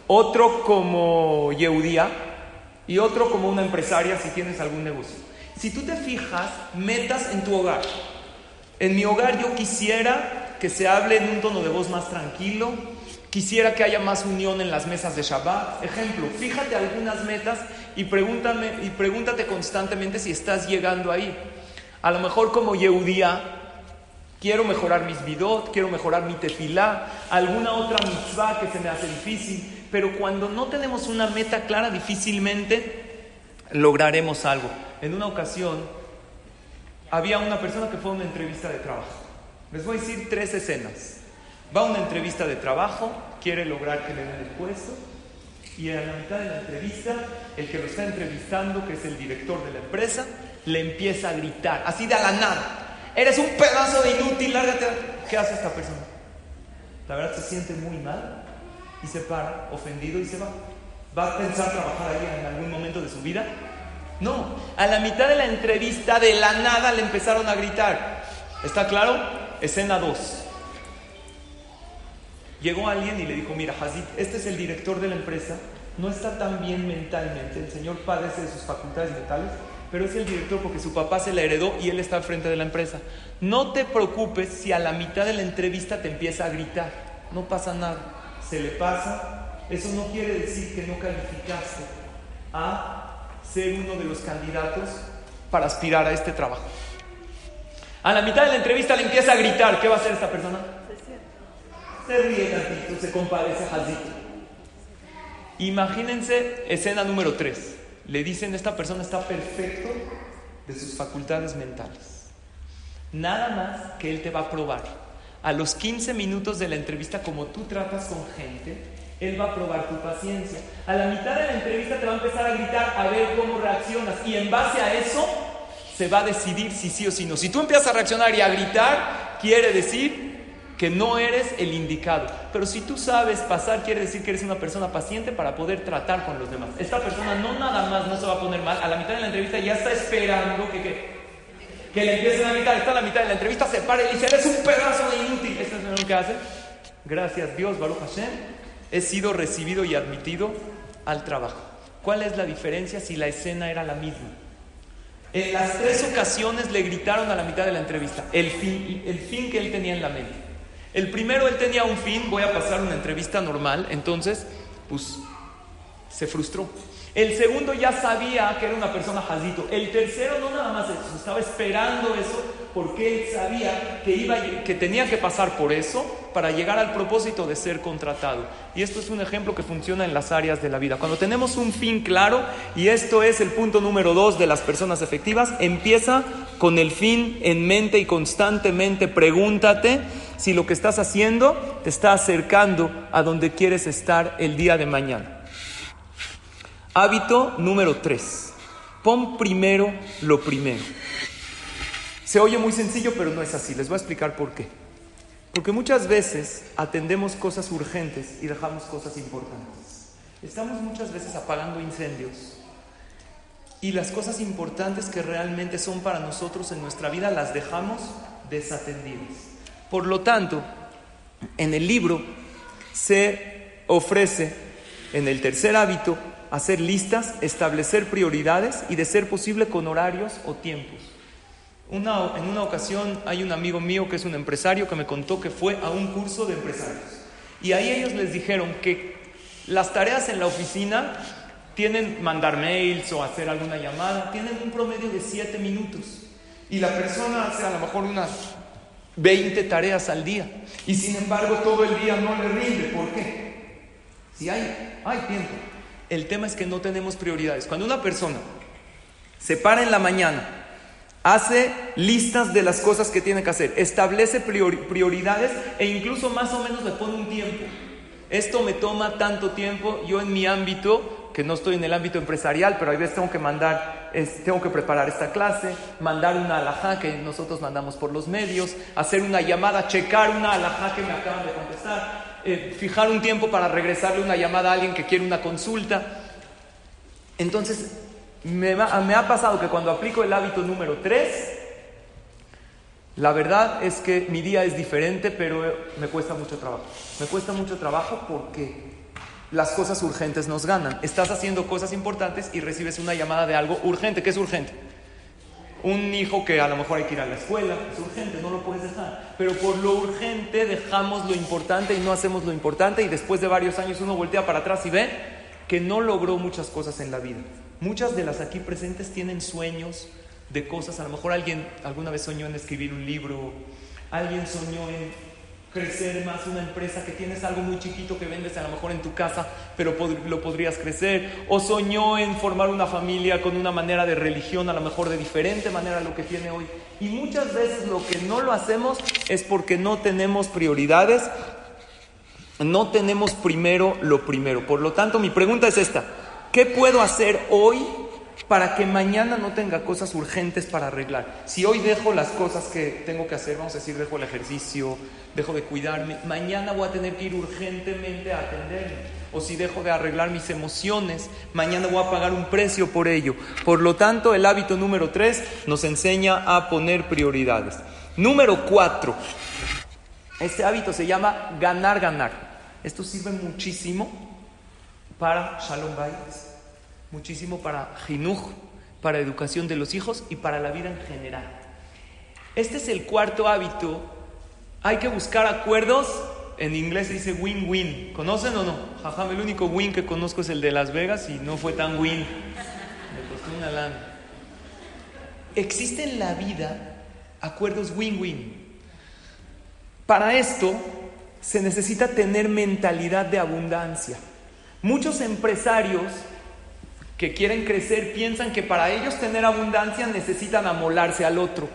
Speaker 1: Otro como yeudía y otro como una empresaria si tienes algún negocio. Si tú te fijas, metas en tu hogar. En mi hogar yo quisiera que se hable en un tono de voz más tranquilo, Quisiera que haya más unión en las mesas de Shabbat. Ejemplo, fíjate algunas metas y, pregúntame, y pregúntate constantemente si estás llegando ahí. A lo mejor como Yehudía, quiero mejorar mis bidot, quiero mejorar mi tefilá, alguna otra mitzvah que se me hace difícil. Pero cuando no tenemos una meta clara, difícilmente lograremos algo. En una ocasión había una persona que fue a una entrevista de trabajo. Les voy a decir tres escenas. Va a una entrevista de trabajo, quiere lograr que le den el puesto y a la mitad de la entrevista, el que lo está entrevistando, que es el director de la empresa, le empieza a gritar, así de a la nada. Eres un pedazo de inútil, lárgate. ¿Qué hace esta persona? La verdad se siente muy mal y se para, ofendido y se va. ¿Va a pensar trabajar ahí en algún momento de su vida? No, a la mitad de la entrevista, de la nada, le empezaron a gritar. ¿Está claro? Escena 2. Llegó alguien y le dijo, mira, Hazid, este es el director de la empresa, no está tan bien mentalmente, el señor padece de sus facultades mentales, pero es el director porque su papá se la heredó y él está al frente de la empresa. No te preocupes si a la mitad de la entrevista te empieza a gritar, no pasa nada, se le pasa eso no quiere decir que no calificaste a ser uno de los candidatos para aspirar a este trabajo. A la mitad de la entrevista le empieza a gritar, ¿qué va a hacer esta persona? Se ríe tantito, se compadece Hazito. Imagínense escena número 3. Le dicen, esta persona está perfecto de sus facultades mentales. Nada más que él te va a probar. A los 15 minutos de la entrevista, como tú tratas con gente, él va a probar tu paciencia. A la mitad de la entrevista te va a empezar a gritar a ver cómo reaccionas. Y en base a eso se va a decidir si sí o si no. Si tú empiezas a reaccionar y a gritar, quiere decir que no eres el indicado. Pero si tú sabes pasar, quiere decir que eres una persona paciente para poder tratar con los demás. Esta persona no nada más no se va a poner mal, a la mitad de la entrevista ya está esperando que, que, que le empiecen a gritar, está a la mitad de la entrevista, se para y dice, eres un pedazo de inútil. Esto es lo que hace. Gracias Dios, Baruch Hashem, he sido recibido y admitido al trabajo. ¿Cuál es la diferencia si la escena era la misma? En las tres ocasiones le gritaron a la mitad de la entrevista el fin, el fin que él tenía en la mente. El primero él tenía un fin, voy a pasar una entrevista normal, entonces, pues, se frustró. El segundo ya sabía que era una persona jazito. El tercero no nada más eso, estaba esperando eso porque él sabía que, iba, que tenía que pasar por eso para llegar al propósito de ser contratado. Y esto es un ejemplo que funciona en las áreas de la vida. Cuando tenemos un fin claro, y esto es el punto número dos de las personas efectivas, empieza con el fin en mente y constantemente pregúntate si lo que estás haciendo te está acercando a donde quieres estar el día de mañana. Hábito número 3. Pon primero lo primero. Se oye muy sencillo, pero no es así. Les voy a explicar por qué. Porque muchas veces atendemos cosas urgentes y dejamos cosas importantes. Estamos muchas veces apagando incendios y las cosas importantes que realmente son para nosotros en nuestra vida las dejamos desatendidas. Por lo tanto, en el libro se ofrece, en el tercer hábito, hacer listas, establecer prioridades y de ser posible con horarios o tiempos. en una ocasión hay un amigo mío que es un empresario que me contó que fue a un curso de empresarios. Y ahí ellos les dijeron que las tareas en la oficina tienen mandar mails o hacer alguna llamada, tienen un promedio de 7 minutos. Y la persona hace a lo mejor unas 20 tareas al día. Y sin embargo todo el día no le rinde. ¿Por qué? Si hay, hay tiempo. El tema es que no tenemos prioridades. Cuando una persona se para en la mañana, hace listas de las cosas que tiene que hacer, establece prioridades e incluso más o menos le pone un tiempo. Esto me toma tanto tiempo, yo en mi ámbito, que no estoy en el ámbito empresarial, pero a veces tengo que mandar, tengo que preparar esta clase, mandar una alajá que nosotros mandamos por los medios, hacer una llamada, checar una alajá que me acaban de contestar, eh, fijar un tiempo para regresarle una llamada a alguien que quiere una consulta. Entonces, me, me ha pasado que cuando aplico el hábito número 3, la verdad es que mi día es diferente, pero me cuesta mucho trabajo. Me cuesta mucho trabajo porque las cosas urgentes nos ganan. Estás haciendo cosas importantes y recibes una llamada de algo urgente. ¿Qué es urgente? un hijo que a lo mejor hay que ir a la escuela, es urgente, no lo puedes dejar. Pero por lo urgente dejamos lo importante y no hacemos lo importante y después de varios años uno voltea para atrás y ve que no logró muchas cosas en la vida. Muchas de las aquí presentes tienen sueños de cosas, a lo mejor alguien alguna vez soñó en escribir un libro, alguien soñó en crecer más una empresa que tienes algo muy chiquito que vendes a lo mejor en tu casa, pero lo podrías crecer, o soñó en formar una familia con una manera de religión, a lo mejor de diferente manera a lo que tiene hoy. Y muchas veces lo que no lo hacemos es porque no tenemos prioridades, no tenemos primero lo primero. Por lo tanto, mi pregunta es esta, ¿qué puedo hacer hoy para que mañana no tenga cosas urgentes para arreglar. Si hoy dejo las cosas que tengo que hacer, vamos a decir, dejo el ejercicio, dejo de cuidarme, mañana voy a tener que ir urgentemente a atenderme. O si dejo de arreglar mis emociones, mañana voy a pagar un precio por ello. Por lo tanto, el hábito número tres nos enseña a poner prioridades. Número cuatro, este hábito se llama ganar, ganar. Esto sirve muchísimo para Shalom Bayes muchísimo para jinuj, para educación de los hijos y para la vida en general. Este es el cuarto hábito. Hay que buscar acuerdos En inglés se dice win-win. ¿Conocen o no? Jajam, el único win que conozco es el de Las Vegas y no fue tan win. Me costó una lana. Existe en la vida acuerdos win-win. Para esto se necesita tener mentalidad de abundancia. Muchos empresarios que quieren crecer piensan que para ellos tener abundancia necesitan amolarse al otro.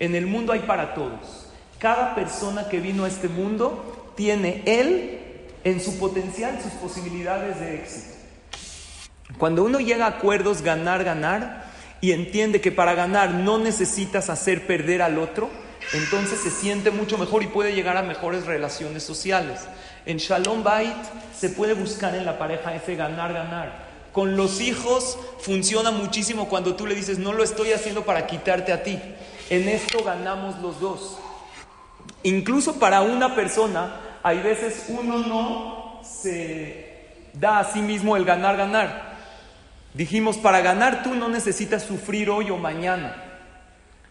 Speaker 1: En el mundo hay para todos. Cada persona que vino a este mundo tiene él en su potencial sus posibilidades de éxito. Cuando uno llega a acuerdos ganar, ganar y entiende que para ganar no necesitas hacer perder al otro, entonces se siente mucho mejor y puede llegar a mejores relaciones sociales. En Shalom Bait se puede buscar en la pareja ese ganar, ganar. Con los hijos funciona muchísimo cuando tú le dices, no lo estoy haciendo para quitarte a ti. En esto ganamos los dos. Incluso para una persona, hay veces uno no se da a sí mismo el ganar, ganar. Dijimos, para ganar tú no necesitas sufrir hoy o mañana.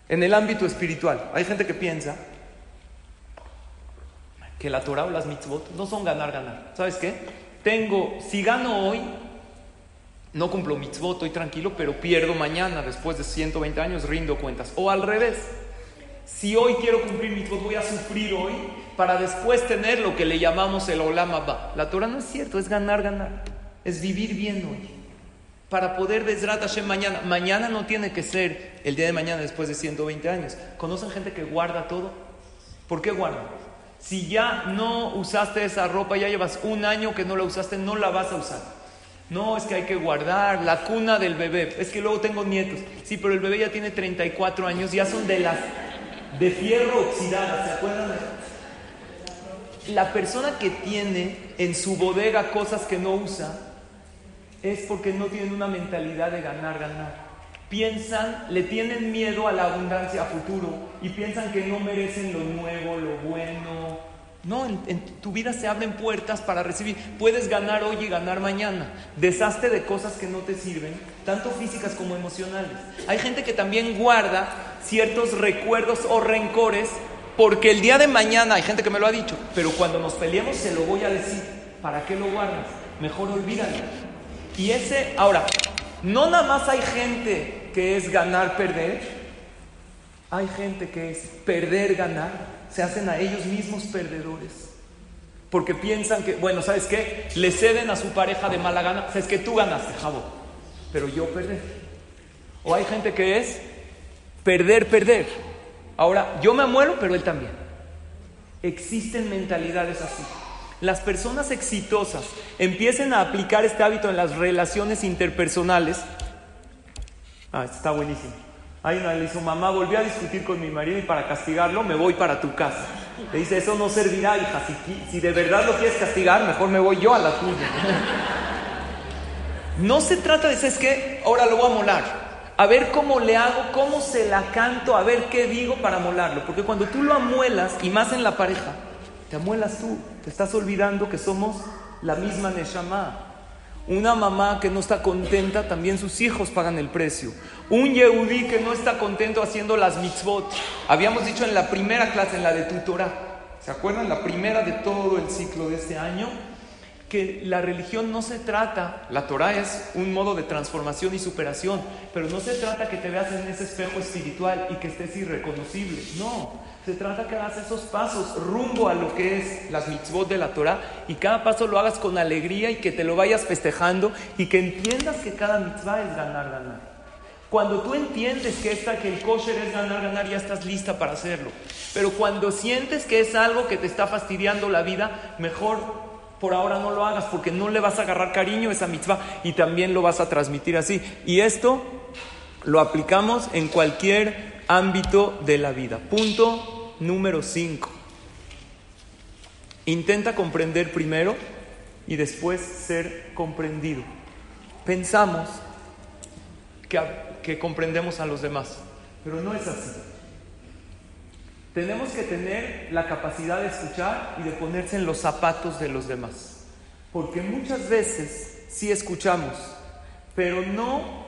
Speaker 1: En el ámbito espiritual, hay gente que piensa que la Torah o las mitzvot no son ganar, ganar. ¿Sabes qué? Tengo, si gano hoy, no cumplo mitzvot, estoy tranquilo, pero pierdo mañana, después de 120 años, rindo cuentas. O al revés, si hoy quiero cumplir mitzvot, voy a sufrir hoy para después tener lo que le llamamos el olam abba. La Torah no es cierto, es ganar, ganar. Es vivir bien hoy para poder Bezrat Hashem mañana. Mañana no tiene que ser el día de mañana después de 120 años. ¿Conocen gente que guarda todo? ¿Por qué guarda? Si ya no usaste esa ropa, ya llevas un año que no la usaste, no la vas a usar. No, es que hay que guardar la cuna del bebé. Es que luego tengo nietos. Sí, pero el bebé ya tiene 34 años, ya son de las de fierro oxidada, ¿se acuerdan? La persona que tiene en su bodega cosas que no usa, es porque no tienen una mentalidad de ganar, ganar. Piensan, le tienen miedo a la abundancia a futuro y piensan que no merecen lo nuevo, lo bueno. No, en, tu vida se abren puertas para recibir. Puedes ganar hoy y ganar mañana. Deshazte de cosas que no te sirven, tanto físicas como emocionales. Hay gente que también guarda ciertos recuerdos o rencores porque el día de mañana, hay gente que me lo ha dicho, pero cuando nos peleemos se lo voy a decir. ¿Para qué lo guardas? Mejor olvídalo. Y ese, ahora, no nada más hay gente que es ganar, perder, hay gente que es perder, ganar, se hacen a ellos mismos perdedores. Porque piensan que, bueno, ¿sabes qué? Le ceden a su pareja de mala gana. Es que tú ganaste, jabo, pero yo perdí. O hay gente que es perder, perder. Ahora, yo me muero, pero él también. Existen mentalidades así las personas exitosas empiecen a aplicar este hábito en las relaciones interpersonales, ah, está buenísimo. Hay una le dice, mamá, volví a discutir con mi marido y para castigarlo me voy para tu casa. Le dice, eso no servirá, hija. Si, de verdad lo quieres castigar, mejor me voy yo a la tuya. No se trata de, ¿sabes qué? Ahora lo voy a molar. A ver cómo le hago, cómo se la canto, a ver qué digo para molarlo. Porque cuando tú lo amuelas, y más en la pareja, te amuelas tú, te estás olvidando que somos la misma Neshama. Una mamá que no está contenta, también sus hijos pagan el precio. Un Yehudí que no está contento haciendo las mitzvot. Habíamos dicho en la primera clase, en la de tutora, ¿se acuerdan? La primera de todo el ciclo de este año, que la religión no se trata, la Torah es un modo de transformación y superación, pero no se trata que te veas en ese espejo espiritual y que estés irreconocible. No, se trata que hagas esos pasos rumbo a lo que es las mitzvot de la Torah y cada paso lo hagas con alegría y que te lo vayas festejando y que entiendas que cada mitzvah es ganar, ganar. Cuando tú entiendes que, esta, que el kosher es ganar, ganar, ya estás lista para hacerlo. Pero cuando sientes que es algo que te está fastidiando la vida, mejor por ahora no lo hagas porque no le vas a agarrar cariño a esa mitzvah y también lo vas a transmitir así. Y esto lo aplicamos en cualquier ámbito de la vida. Punto número 5. Intenta comprender primero y después ser comprendido. Pensamos que, que, comprendemos a los demás, pero no es así. Tenemos que tener la capacidad de escuchar y de ponerse en los zapatos de los demás. Porque muchas veces sí escuchamos, pero no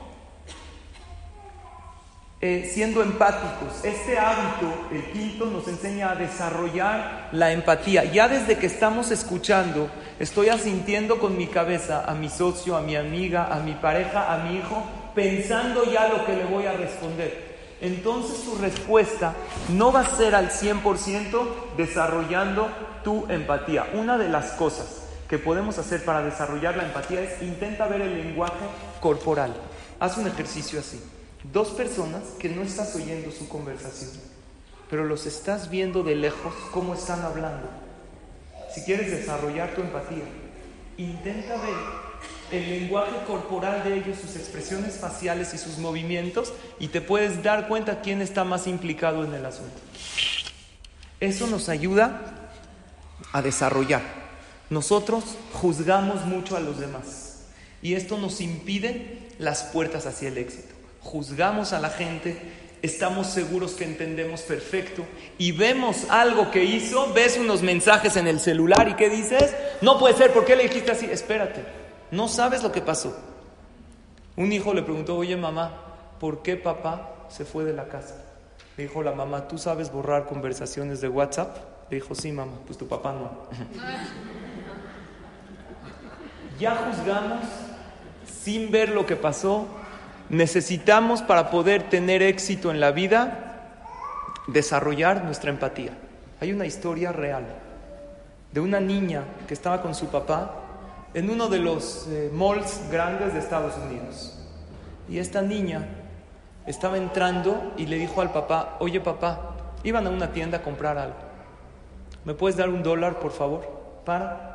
Speaker 1: eh, siendo empáticos. Este hábito, el quinto, nos enseña a desarrollar la empatía. Ya desde que estamos escuchando, estoy asintiendo con mi cabeza a mi socio, a mi amiga, a mi pareja, a mi hijo, pensando ya lo que le voy a responder. Entonces su respuesta no va a ser al 100% desarrollando tu empatía. Una de las cosas que podemos hacer para desarrollar la empatía es intenta ver el lenguaje corporal. Haz un ejercicio así. Dos personas que no estás oyendo su conversación, pero los estás viendo de lejos cómo están hablando. Si quieres desarrollar tu empatía, intenta ver el lenguaje corporal de ellos, sus expresiones faciales y sus movimientos, y te puedes dar cuenta quién está más implicado en el asunto. Eso nos ayuda a desarrollar. Nosotros juzgamos mucho a los demás y esto nos impide las puertas hacia el éxito juzgamos a la gente, estamos seguros que entendemos perfecto y vemos algo que hizo, ves unos mensajes en el celular y ¿qué dices? No puede ser, ¿por qué le dijiste así? Espérate, no sabes lo que pasó. Un hijo le preguntó, oye mamá, ¿por qué papá se fue de la casa? Le dijo la mamá, ¿tú sabes borrar conversaciones de WhatsApp? Le dijo, sí mamá, pues tu papá no. ya juzgamos sin ver lo que pasó, necesitamos para poder tener éxito en la vida desarrollar nuestra empatía. Hay una historia real de una niña que estaba con su papá en uno de los eh, malls grandes de Estados Unidos. Y esta niña estaba entrando y le dijo al papá, oye papá, iban a una tienda a comprar algo. ¿Me puedes dar un dólar, por favor? Para.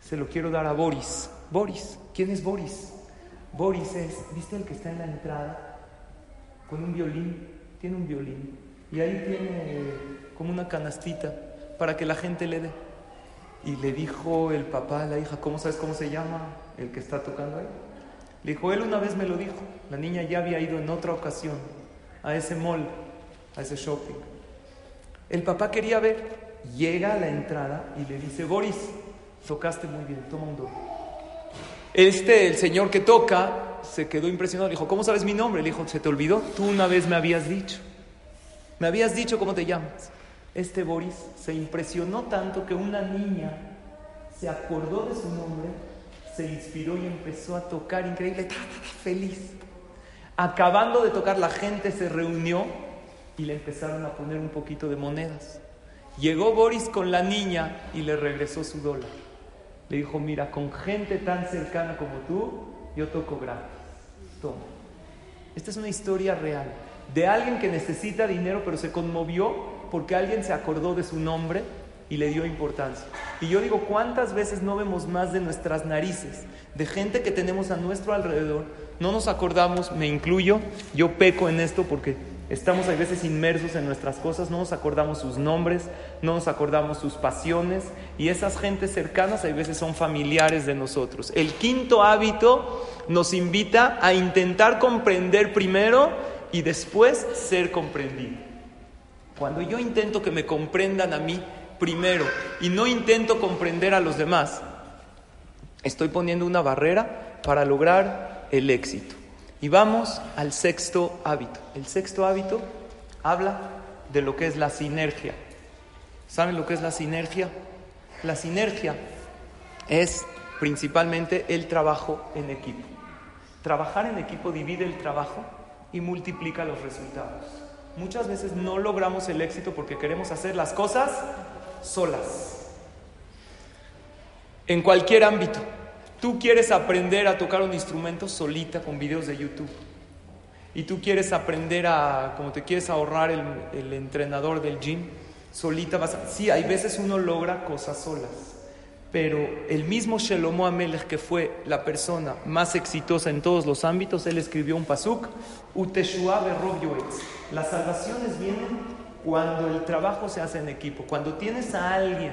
Speaker 1: Se lo quiero dar a Boris. Boris, ¿quién es Boris? Boris es, ¿viste el que está en la entrada? Con un violín, tiene un violín. Y ahí tiene como una canastita para que la gente le dé. Y le dijo el papá a la hija, ¿cómo sabes cómo se llama el que está tocando ahí? Le dijo, él una vez me lo dijo. La niña ya había ido en otra ocasión a ese mall, a ese shopping. El papá quería ver, llega a la entrada y le dice, Boris, tocaste muy bien, toma un dólar. Este, el señor que toca, se quedó impresionado. Le dijo, ¿cómo sabes mi nombre? Le dijo, ¿se te olvidó? Tú una vez me habías dicho. Me habías dicho cómo te llamas. Este Boris se impresionó tanto que una niña se acordó de su nombre, se inspiró y empezó a tocar increíble, feliz. Acabando de tocar, la gente se reunió y le empezaron a poner un poquito de monedas. Llegó Boris con la niña y le regresó su dólar. Le dijo, mira, con gente tan cercana como tú, yo toco gratis. Toma. Esta es una historia real de alguien que necesita dinero, pero se conmovió porque alguien se acordó de su nombre y le dio importancia. Y yo digo, ¿cuántas veces no vemos más de nuestras narices, de gente que tenemos a nuestro alrededor? No nos acordamos, me incluyo, yo peco en esto porque Estamos a veces inmersos en nuestras cosas, no nos acordamos sus nombres, no nos acordamos sus pasiones y esas gentes cercanas a veces son familiares de nosotros. El quinto hábito nos invita a intentar comprender primero y después ser comprendido. Cuando yo intento que me comprendan a mí primero y no intento comprender a los demás, estoy poniendo una barrera para lograr el éxito. Y vamos al sexto hábito. El sexto hábito habla de lo que es la sinergia. ¿Saben lo que es la sinergia? La sinergia es principalmente el trabajo en equipo. Trabajar en equipo divide el trabajo y multiplica los resultados. Muchas veces no logramos el éxito porque queremos hacer las cosas solas. En cualquier ámbito. Tú quieres aprender a tocar un instrumento solita con videos de YouTube. Y tú quieres aprender a, como te quieres ahorrar el, entrenador del gym, solita vas a... Sí, hay veces uno logra cosas solas. Pero el mismo Shelomo Amelech, que fue la persona más exitosa en todos los ámbitos, él escribió un pasuk, Uteshua Las salvaciones vienen cuando el trabajo se hace en equipo, cuando tienes a alguien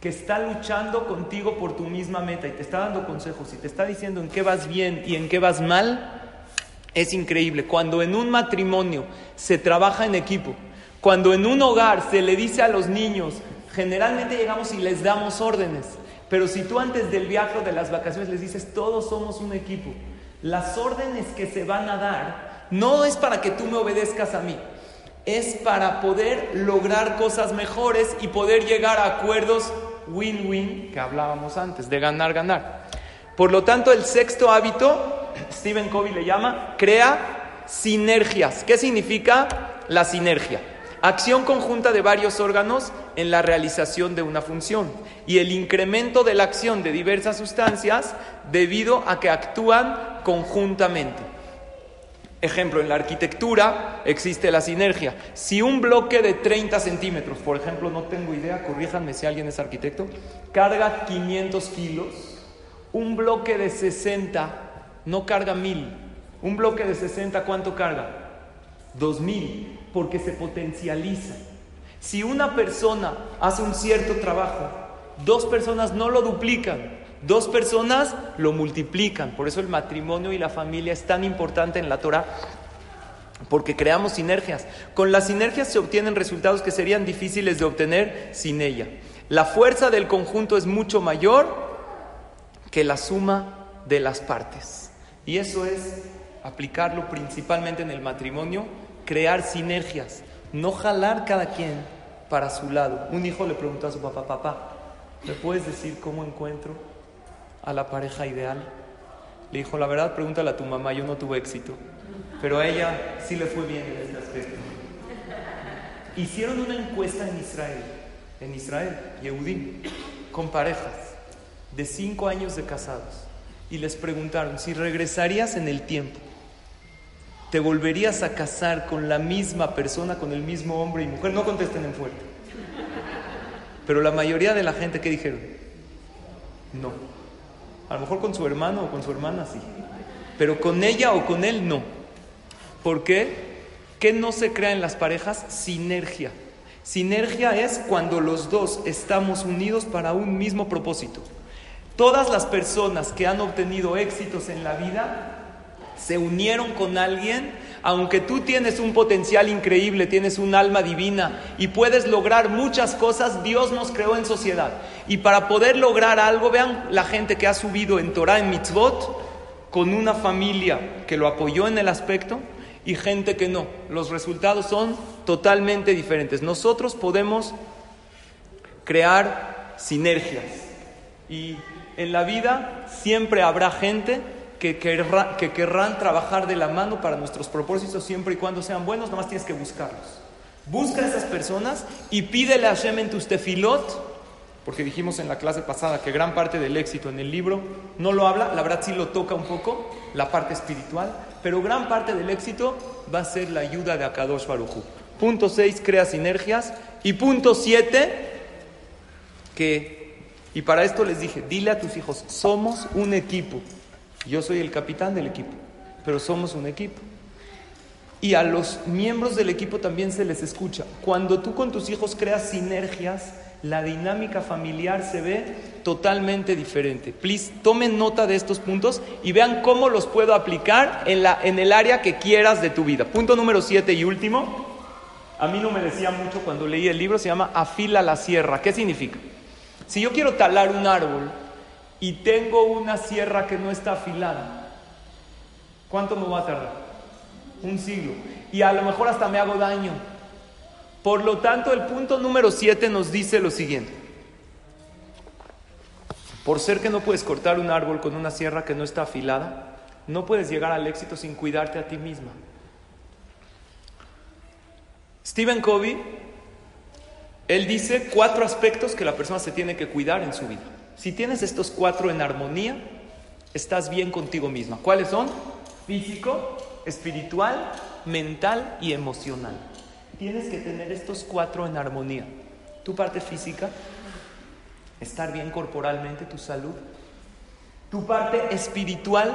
Speaker 1: que está luchando contigo por tu misma meta y te está dando consejos y te está diciendo en qué vas bien y en qué vas mal, es increíble. Cuando en un matrimonio se trabaja en equipo, cuando en un hogar se le dice a los niños, generalmente llegamos y les damos órdenes, pero si tú antes del viaje o de las vacaciones les dices, todos somos un equipo, las órdenes que se van a dar no es para que tú me obedezcas a mí, es para poder lograr cosas mejores y poder llegar a acuerdos win-win que hablábamos antes, de ganar, ganar. Por lo tanto, el sexto hábito, Stephen Covey le llama, crea sinergias. ¿Qué significa la sinergia? Acción conjunta de varios órganos en la realización de una función y el incremento de la acción de diversas sustancias debido a que actúan conjuntamente. Ejemplo, en la arquitectura existe la sinergia. Si un bloque de 30 centímetros, por ejemplo, no tengo idea, corríjanme si alguien es arquitecto, carga 500 kilos, un bloque de 60 no carga 1000. Un bloque de 60, ¿cuánto carga? 2000, porque se potencializa. Si una persona hace un cierto trabajo, dos personas no lo duplican, Dos personas lo multiplican. Por eso el matrimonio y la familia es tan importante en la Torah. Porque creamos sinergias. Con las sinergias se obtienen resultados que serían difíciles de obtener sin ella. La fuerza del conjunto es mucho mayor que la suma de las partes. Y eso es aplicarlo principalmente en el matrimonio, crear sinergias, no jalar cada quien para su lado. Un hijo le preguntó a su papá, papá, ¿me puedes decir cómo encuentro a la pareja ideal? Le dijo, la verdad, pregúntale a tu mamá, yo no tuve éxito, pero a ella sí le fue bien en este aspecto. Hicieron una encuesta en Israel, en Israel, Yehudim, con parejas de cinco años de casados, y les preguntaron, si regresarías en el tiempo, ¿te volverías a casar con la misma persona, con el mismo hombre y mujer? No contesten en fuerte. Pero la mayoría de la gente, ¿qué dijeron? No. A lo mejor con su hermano o con su hermana sí. Pero con ella o con él no. ¿Por qué? ¿Qué no se crea en las parejas? Sinergia. Sinergia es cuando los dos estamos unidos para un mismo propósito. Todas las personas que han obtenido éxitos en la vida se unieron con alguien aunque tú tienes un potencial increíble, tienes un alma divina y puedes lograr muchas cosas, Dios nos creó en sociedad. Y para poder lograr algo, vean la gente que ha subido en Torah, en mitzvot, con una familia que lo apoyó en el aspecto y gente que no. Los resultados son totalmente diferentes. Nosotros podemos crear sinergias y en la vida siempre habrá gente que, querrán trabajar de la mano para nuestros propósitos siempre y cuando sean buenos, nada más tienes que buscarlos. Busca a esas personas y pídele a Hashem en tus tefilot, porque dijimos en la clase pasada que gran parte del éxito en el libro no lo habla, la verdad sí lo toca un poco, la parte espiritual, pero gran parte del éxito va a ser la ayuda de Akadosh Baruchu. Punto 6, crea sinergias. Y punto 7, que, y para esto les dije, dile a tus hijos, somos un equipo. Yo soy el capitán del equipo, pero somos un equipo. Y a los miembros del equipo también se les escucha. Cuando tú con tus hijos creas sinergias, la dinámica familiar se ve totalmente diferente. Please, tomen nota de estos puntos y vean cómo los puedo aplicar en, la, en el área que quieras de tu vida. Punto número siete y último. A mí no me decía mucho cuando leí el libro, se llama Afila la sierra. ¿Qué significa? Si yo quiero talar un árbol, y tengo una sierra que no está afilada, ¿cuánto me va a tardar? Un siglo. Y a lo mejor hasta me hago daño. Por lo tanto, el punto número 7 nos dice lo siguiente. Por ser que no puedes cortar un árbol con una sierra que no está afilada, no puedes llegar al éxito sin cuidarte a ti misma. Stephen Covey, él dice cuatro aspectos que la persona se tiene que cuidar en su vida. Si tienes estos cuatro en armonía, estás bien contigo misma. ¿Cuáles son? Físico, espiritual, mental y emocional. Tienes que tener estos cuatro en armonía. Tu parte física, estar bien corporalmente, tu salud. Tu parte espiritual,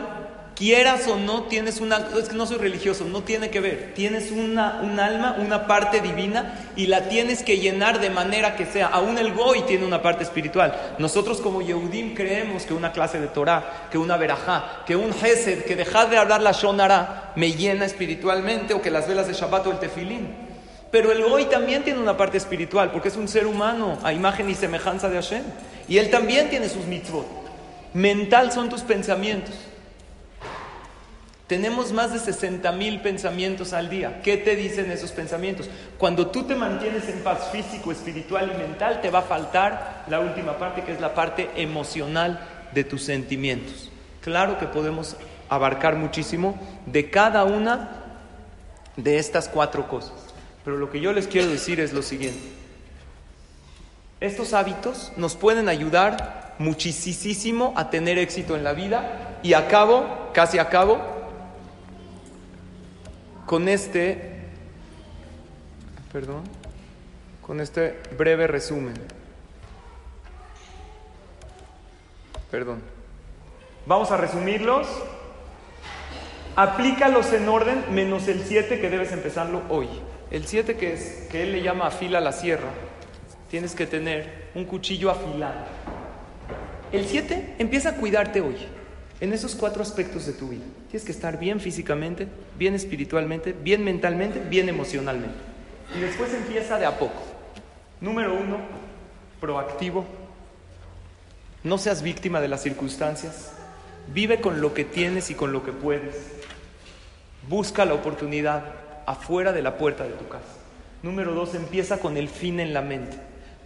Speaker 1: quieras o no, tienes una, es que no soy religioso, no tiene que ver, tienes una, un alma, una parte divina y la tienes que llenar de manera que sea, aún el Goy tiene una parte espiritual. Nosotros como Yehudim creemos que una clase de Torah, que una verajá, que un Hesed, que dejar de hablar la Shonara me llena espiritualmente o que las velas de Shabbat o el tefilín. Pero el Goy también tiene una parte espiritual porque es un ser humano a imagen y semejanza de Hashem. Y él también tiene sus mitzvot. Mental son tus pensamientos. Tenemos más de 60 mil pensamientos al día. ¿Qué te dicen esos pensamientos? Cuando tú te mantienes en paz físico, espiritual y mental, te va a faltar la última parte, que es la parte emocional de tus sentimientos. Claro que podemos abarcar muchísimo de cada una de estas cuatro cosas. Pero lo que yo les quiero decir es lo siguiente. Estos hábitos nos pueden ayudar muchísimo a tener éxito en la vida y acabo, casi acabo, con este, perdón, con este breve resumen. Perdón. Vamos a resumirlos. Aplícalos en orden menos el 7 que debes empezarlo hoy. El 7 que es que él le llama afila la sierra. Tienes que tener un cuchillo afilado. El 7 empieza a cuidarte hoy en esos cuatro aspectos de tu vida. Tienes que estar bien físicamente, bien espiritualmente, bien mentalmente, bien emocionalmente. Y después empieza de a poco. Número uno, proactivo. No seas víctima de las circunstancias. Vive con lo que tienes y con lo que puedes. Busca la oportunidad afuera de la puerta de tu casa. Número dos, empieza con el fin en la mente.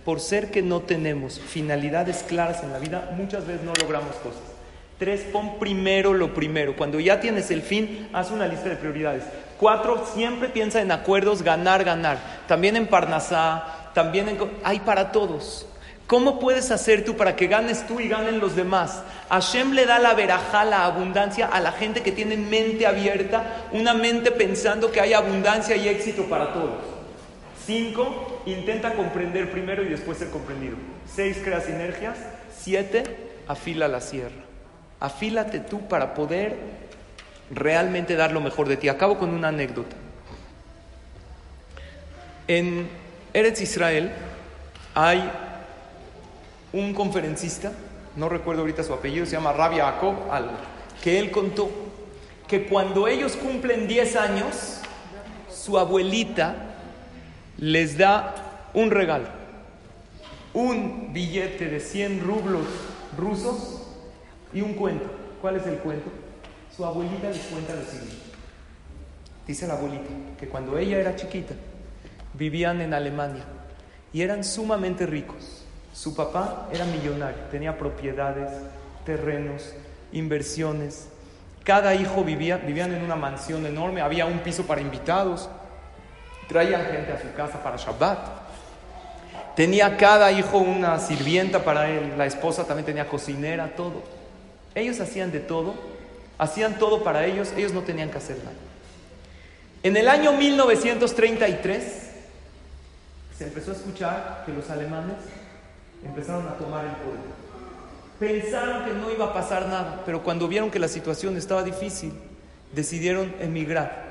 Speaker 1: Por ser que no tenemos finalidades claras en la vida, muchas veces no logramos cosas. Tres, pon primero lo primero. Cuando ya tienes el fin, haz una lista de prioridades. Cuatro, siempre piensa en acuerdos, ganar, ganar. También en Parnasá, también en... Hay para todos. ¿Cómo puedes hacer tú para que ganes tú y ganen los demás? Hashem le da la verajá, la abundancia a la gente que tiene mente abierta, una mente pensando que hay abundancia y éxito para todos. Cinco, intenta comprender primero y después ser comprendido. Seis, crea sinergias. Siete, afila la sierra. Afílate tú para poder realmente dar lo mejor de ti. Acabo con una anécdota. En Eretz Israel hay un conferencista, no recuerdo ahorita su apellido, se llama Rabia Jacob que él contó que cuando ellos cumplen 10 años, su abuelita les da un regalo, un billete de 100 rublos rusos y un cuento. ¿Cuál es el cuento? Su abuelita les cuenta lo siguiente. Dice la abuelita que cuando ella era chiquita vivían en Alemania y eran sumamente ricos. Su papá era millonario, tenía propiedades, terrenos, inversiones. Cada hijo vivía, vivían en una mansión enorme, había un piso para invitados, traían gente a su casa para Shabbat. Tenía cada hijo una sirvienta para él, la esposa también tenía cocinera, todo. Ellos hacían de todo, hacían todo para ellos, ellos no tenían que hacer nada. En el año 1933 se empezó a escuchar que los alemanes empezaron a tomar el poder. Pensaron que no iba a pasar nada, pero cuando vieron que la situación estaba difícil, decidieron emigrar.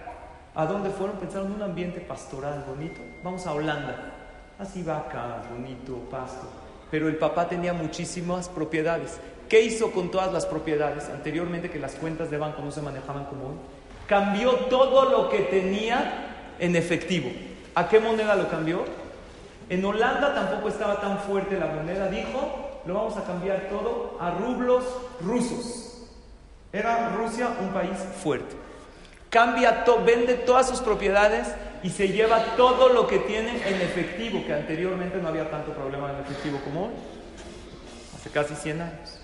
Speaker 1: ¿A dónde fueron? Pensaron en un ambiente pastoral bonito. Vamos a Holanda. Así vacas, bonito, pasto. Pero el papá tenía muchísimas propiedades. ¿Qué hizo con todas las propiedades? Anteriormente que las cuentas de banco no se manejaban como hoy. Cambió todo lo que tenía en efectivo. ¿A qué moneda lo cambió? En Holanda tampoco estaba tan fuerte la moneda. Dijo, lo vamos a cambiar todo a rublos rusos. Era Rusia un país fuerte. Cambia, vende todas sus propiedades y se lleva todo lo que tiene en efectivo, que anteriormente no había tanto problema en efectivo como hoy. Hace casi 100 años.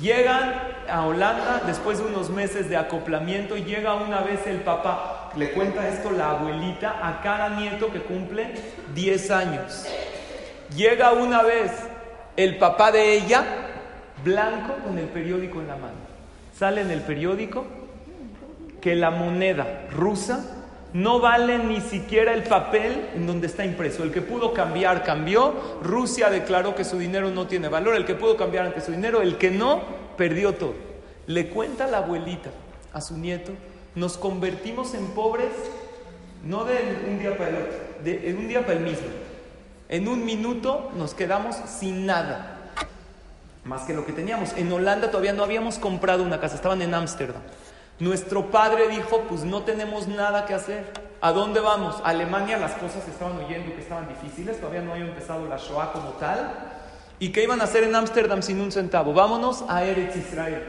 Speaker 1: Llegan a Holanda después de unos meses de acoplamiento llega una vez el papá, le cuenta esto la abuelita a cada nieto que cumple 10 años. Llega una vez el papá de ella, blanco, con el periódico en la mano. Sale en el periódico que la moneda rusa no vale ni siquiera el papel en donde está impreso. El que pudo cambiar, cambió. Rusia declaró que su dinero no tiene valor. El que pudo cambiar ante su dinero, el que no, perdió todo. Le cuenta la abuelita a su nieto, nos convertimos en pobres no de un día para el otro, de un día para el mismo. En un minuto nos quedamos sin nada, más que lo que teníamos. En Holanda todavía no habíamos comprado una casa, estaban en Ámsterdam. Nuestro padre dijo, pues no tenemos nada que hacer. ¿A dónde vamos? A Alemania las cosas estaban oyendo que estaban difíciles, todavía no había empezado la Shoah como tal. ¿Y qué iban a hacer en Ámsterdam sin un centavo? Vámonos a Eretz Israel.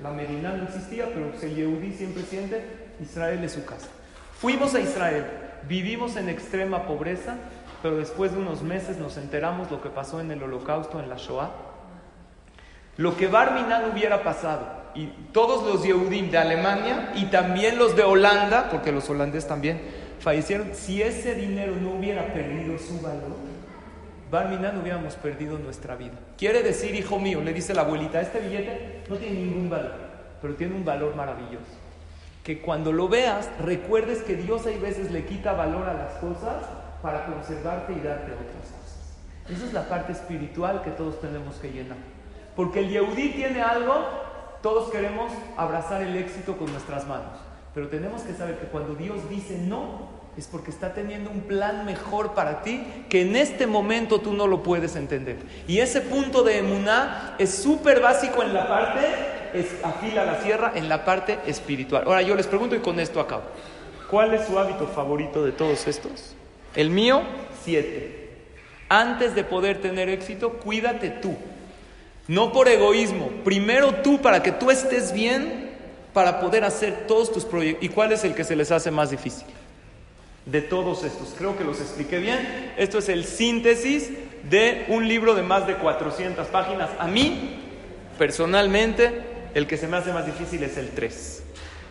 Speaker 1: La Medina no existía, pero el Yehudi siempre siente Israel es su casa. Fuimos a Israel, vivimos en extrema pobreza, pero después de unos meses nos enteramos lo que pasó en el holocausto, en la Shoah. Lo que Barminan hubiera pasado, y todos los Yehudim de Alemania y también los de Holanda, porque los holandeses también fallecieron, si ese dinero no hubiera perdido su valor, Barminan hubiéramos perdido nuestra vida. Quiere decir, hijo mío, le dice la abuelita, este billete no tiene ningún valor, pero tiene un valor maravilloso. Que cuando lo veas, recuerdes que Dios hay veces le quita valor a las cosas para conservarte y darte otras cosas. Esa es la parte espiritual que todos tenemos que llenar. Porque el Yehudí tiene algo, todos queremos abrazar el éxito con nuestras manos. Pero tenemos que saber que cuando Dios dice no, es porque está teniendo un plan mejor para ti que en este momento tú no lo puedes entender. Y ese punto de emuná es súper básico en la parte, es afila la sierra, en la parte espiritual. Ahora yo les pregunto y con esto acabo. ¿Cuál es su hábito favorito de todos estos? El mío, siete. Antes de poder tener éxito, cuídate tú. No por egoísmo. Primero tú, para que tú estés bien, para poder hacer todos tus proyectos. ¿Y cuál es el que se les hace más difícil? De todos estos. Creo que los expliqué bien. Esto es el síntesis de un libro de más de 400 páginas. A mí, personalmente, el que se me hace más difícil es el 3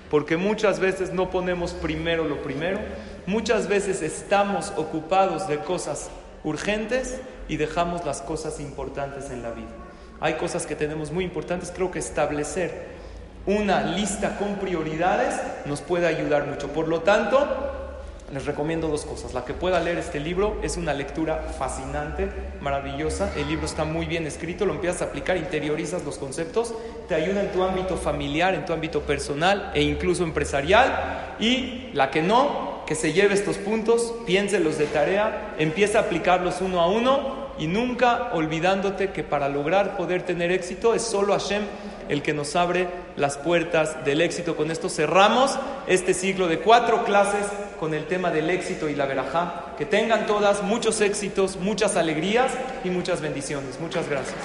Speaker 1: porque muchas veces no ponemos primero lo primero, muchas veces estamos ocupados de cosas urgentes y dejamos las cosas importantes en la vida. Hay cosas que tenemos muy importantes, creo que establecer una lista con prioridades nos puede ayudar mucho. Por lo tanto, les recomiendo dos cosas. La que pueda leer este libro es una lectura fascinante, maravillosa. El libro está muy bien escrito, lo empiezas a aplicar, interiorizas los conceptos, te ayuda en tu ámbito familiar, en tu ámbito personal e incluso empresarial. Y la que no, que se lleve estos puntos, piénselos de tarea, empieza a aplicarlos uno a uno y nunca olvidándote que para lograr poder tener éxito es solo Hashem el que nos abre las puertas del éxito. Con esto cerramos este ciclo de cuatro clases con el tema del éxito y la verajá. Que tengan todas muchos éxitos, muchas alegrías y muchas bendiciones. Muchas gracias.